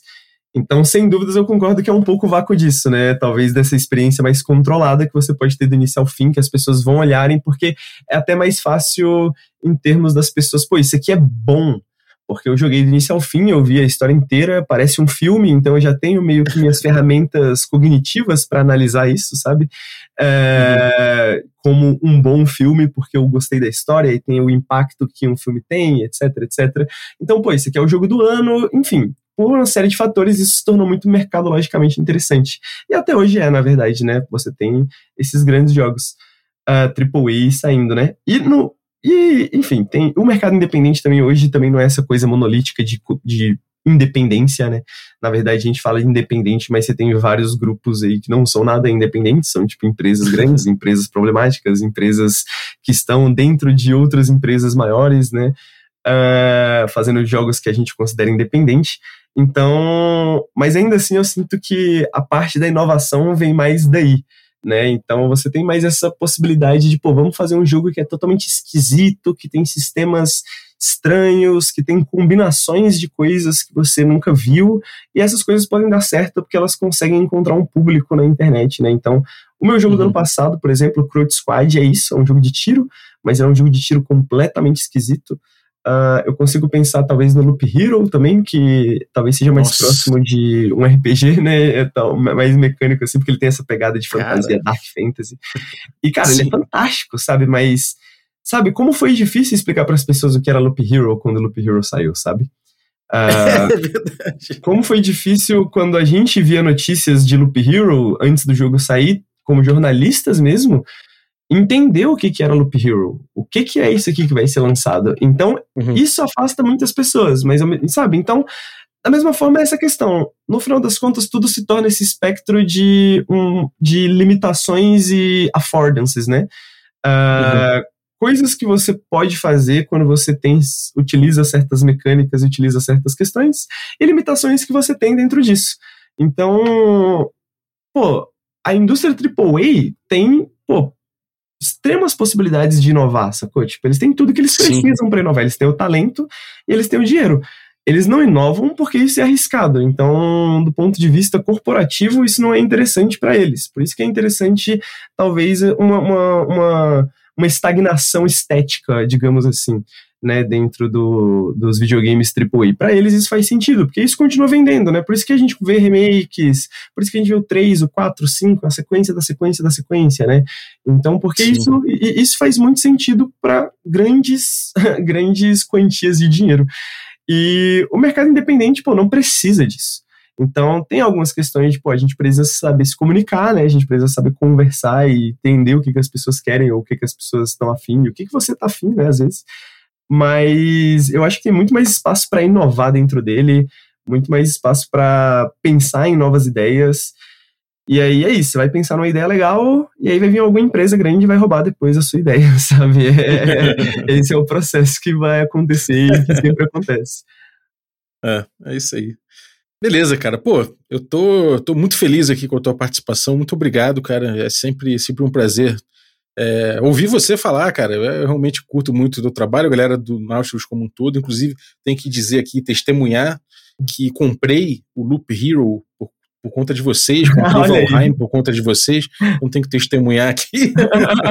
Então, sem dúvidas, eu concordo que é um pouco o vácuo disso, né? Talvez dessa experiência mais controlada que você pode ter do início ao fim, que as pessoas vão olharem, porque é até mais fácil em termos das pessoas, pô, isso aqui é bom, porque eu joguei do início ao fim, eu vi a história inteira, parece um filme, então eu já tenho meio que minhas ferramentas cognitivas para analisar isso, sabe? É. Como um bom filme, porque eu gostei da história e tem o impacto que um filme tem, etc, etc. Então, pô, esse aqui é o jogo do ano, enfim, por uma série de fatores, isso se tornou muito mercadologicamente interessante. E até hoje é, na verdade, né? Você tem esses grandes jogos uh, ah, AAA saindo, né? E, no, e, enfim, tem o mercado independente também hoje também não é essa coisa monolítica de, de independência, né? Na verdade, a gente fala de independente, mas você tem vários grupos aí que não são nada independentes, são tipo empresas grandes, empresas problemáticas, empresas que estão dentro de outras empresas maiores, né? Uh, fazendo jogos que a gente considera independente. Então, mas ainda assim eu sinto que a parte da inovação vem mais daí, né? Então você tem mais essa possibilidade de, pô, vamos fazer um jogo que é totalmente esquisito, que tem sistemas estranhos, que tem combinações de coisas que você nunca viu, e essas coisas podem dar certo porque elas conseguem encontrar um público na internet, né? Então, o meu jogo uhum. do ano passado, por exemplo, Crowd Squad, é isso, é um jogo de tiro, mas é um jogo de tiro completamente esquisito. Uh, eu consigo pensar talvez no Loop Hero também, que talvez seja mais Nossa. próximo de um RPG, né? É mais mecânico assim, porque ele tem essa pegada de fantasia, cara. dark fantasy. E, cara, Sim. ele é fantástico, sabe? Mas, sabe, como foi difícil explicar para as pessoas o que era Loop Hero quando o Loop Hero saiu, sabe? Uh, é verdade. Como foi difícil quando a gente via notícias de Loop Hero antes do jogo sair, como jornalistas mesmo, entender o que, que era Loop Hero, o que, que é isso aqui que vai ser lançado. Então, uhum. isso afasta muitas pessoas, mas, sabe? Então, da mesma forma, é essa questão. No final das contas, tudo se torna esse espectro de, um, de limitações e affordances, né? Uh, uhum. Coisas que você pode fazer quando você tem, utiliza certas mecânicas, utiliza certas questões, e limitações que você tem dentro disso. Então, pô, a indústria AAA tem, pô, extremas possibilidades de inovar, sacou? Tipo, eles têm tudo que eles precisam para inovar. Eles têm o talento e eles têm o dinheiro. Eles não inovam porque isso é arriscado. Então, do ponto de vista corporativo, isso não é interessante para eles. Por isso que é interessante, talvez, uma, uma, uma, uma estagnação estética, digamos assim né, dentro do, dos videogames AAA. Para eles isso faz sentido, porque isso continua vendendo, né? Por isso que a gente vê remakes, por isso que a gente vê o 3, o 4, o 5, a sequência da sequência da sequência, né? Então, porque isso, isso faz muito sentido para grandes, grandes quantias de dinheiro. E o mercado independente, pô, não precisa disso. Então, tem algumas questões, tipo, a gente precisa saber se comunicar, né? A gente precisa saber conversar e entender o que, que as pessoas querem ou o que, que as pessoas estão afim, o que, que você está afim, né, às vezes mas eu acho que tem muito mais espaço para inovar dentro dele, muito mais espaço para pensar em novas ideias. E aí é isso, você vai pensar numa ideia legal e aí vai vir alguma empresa grande e vai roubar depois a sua ideia, sabe? É, esse é o processo que vai acontecer e que sempre acontece. É, é isso aí. Beleza, cara. Pô, eu tô, tô muito feliz aqui com a tua participação. Muito obrigado, cara. É sempre, sempre um prazer é, ouvir você falar, cara, eu realmente curto muito do trabalho, a galera do Nautilus como um todo. Inclusive, tem que dizer aqui, testemunhar que comprei o Loop Hero por por conta de vocês, comprei Valheim por conta de vocês, não tenho que testemunhar aqui.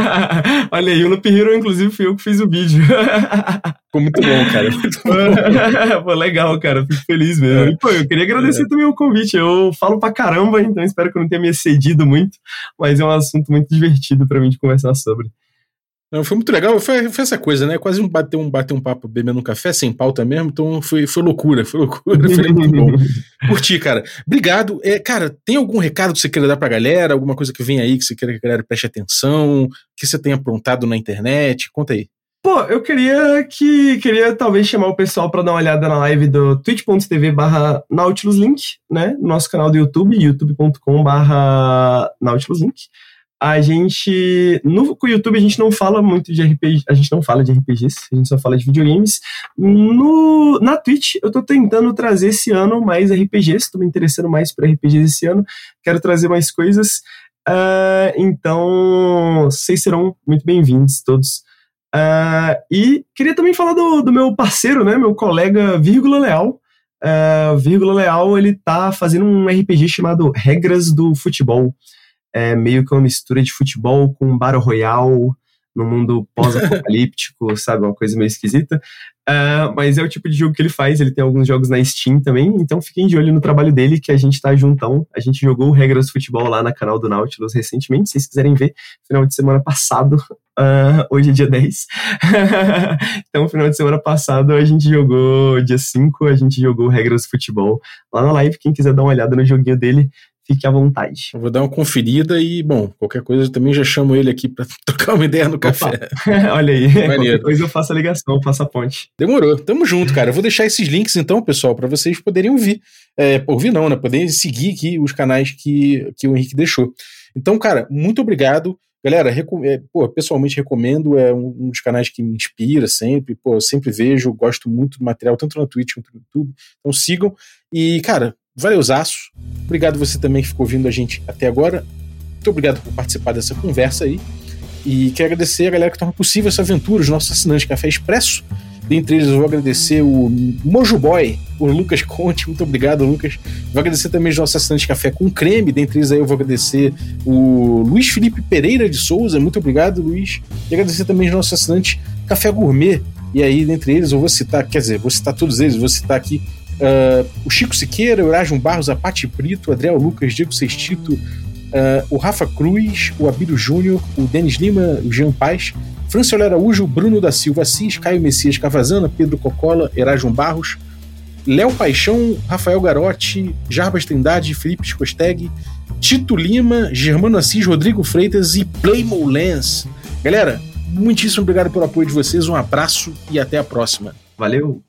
Olha aí, o Loop Hero, inclusive, fui eu que fiz o vídeo. Ficou muito bom, cara. Muito bom. pô, legal, cara, fico feliz mesmo. É. E, pô, eu queria agradecer é. também o convite, eu falo pra caramba, então espero que eu não tenha me excedido muito, mas é um assunto muito divertido pra mim de conversar sobre. Não, foi muito legal, foi, foi, essa coisa, né? Quase um bater um, bater um papo bebendo um café, sem pauta mesmo, então foi, foi loucura, foi loucura, foi muito bom. Curti, cara. Obrigado. É, cara, tem algum recado que você queira dar pra galera? Alguma coisa que vem aí que você queira que a galera preste atenção? Que você tenha aprontado na internet? Conta aí. Pô, eu queria que queria talvez chamar o pessoal para dar uma olhada na live do twitch.tv barra Nautiluslink, né? Nosso canal do YouTube, youtube.com barra Nautiluslink. A gente. No YouTube a gente não fala muito de RPG. A gente não fala de RPGs, a gente só fala de videogames. No, na Twitch, eu tô tentando trazer esse ano mais RPGs, tô me interessando mais por RPGs esse ano. Quero trazer mais coisas. Uh, então, vocês serão muito bem-vindos todos. Uh, e queria também falar do, do, meu parceiro, né, meu colega Vírgula Leal. Uh, Vírgula Leal, ele tá fazendo um RPG chamado Regras do Futebol. É meio que uma mistura de futebol com Battle Royale, no mundo pós-apocalíptico, sabe? Uma coisa meio esquisita. Uh, mas é o tipo de jogo que ele faz, ele tem alguns jogos na Steam também, então fiquem de olho no trabalho dele, que a gente tá juntão. A gente jogou Regras do Futebol lá na canal do Nautilus recentemente, se vocês quiserem ver, final de semana passado, uh, hoje é dia 10. então, final de semana passado a gente jogou, dia 5, a gente jogou Regras do Futebol lá na live. Quem quiser dar uma olhada no joguinho dele, fique à vontade. Eu vou dar uma conferida e, bom, qualquer coisa eu também já chamo ele aqui para trocar uma ideia no café. Olha aí, Maneiro. qualquer coisa eu faço a ligação, faço a ponte. Demorou, tamo junto, cara. Eu vou deixar esses links então, pessoal, para vocês poderem ouvir. É, ouvir não, né? Poderem seguir aqui os canais que, que o Henrique deixou. Então, cara, muito obrigado. Galera, é, pô, pessoalmente recomendo, é um, um, dos canais que me inspira sempre, pô, sempre vejo, gosto muito do material, tanto na Twitch quanto no YouTube. Então sigam. E, cara, Valeuzaço. Obrigado você também que ficou ouvindo a gente até agora. Muito obrigado por participar dessa conversa aí. E quero agradecer a galera que torna possível essa aventura, os nossos assinantes Café Expresso. Dentre eles, eu vou agradecer o Mojo Boy, o Lucas Conte. Muito obrigado, Lucas. Vou agradecer também os nossos assinantes Café com Creme. Dentre eles, aí eu vou agradecer o Luiz Felipe Pereira de Souza. Muito obrigado, Luiz. E agradecer também os nossos assinantes Café Gourmet. E aí, dentre eles, eu vou citar, quer dizer, vou citar todos eles, vou citar aqui Uh, o Chico Siqueira, Erasmo Barros, a Pati Brito, Adriel Lucas, Diego Sextito, uh, o Rafa Cruz, o Abílio Júnior, o Denis Lima, o Jean Paz, Franciola Araújo, Bruno da Silva Assis, Caio Messias Cavazana, Pedro Cocola, Erasmo Barros, Léo Paixão, Rafael Garotti, Jarbas Trindade, Felipe Scosteg, Tito Lima, Germano Assis, Rodrigo Freitas e Playmo Lens. Galera, muitíssimo obrigado pelo apoio de vocês, um abraço e até a próxima. Valeu!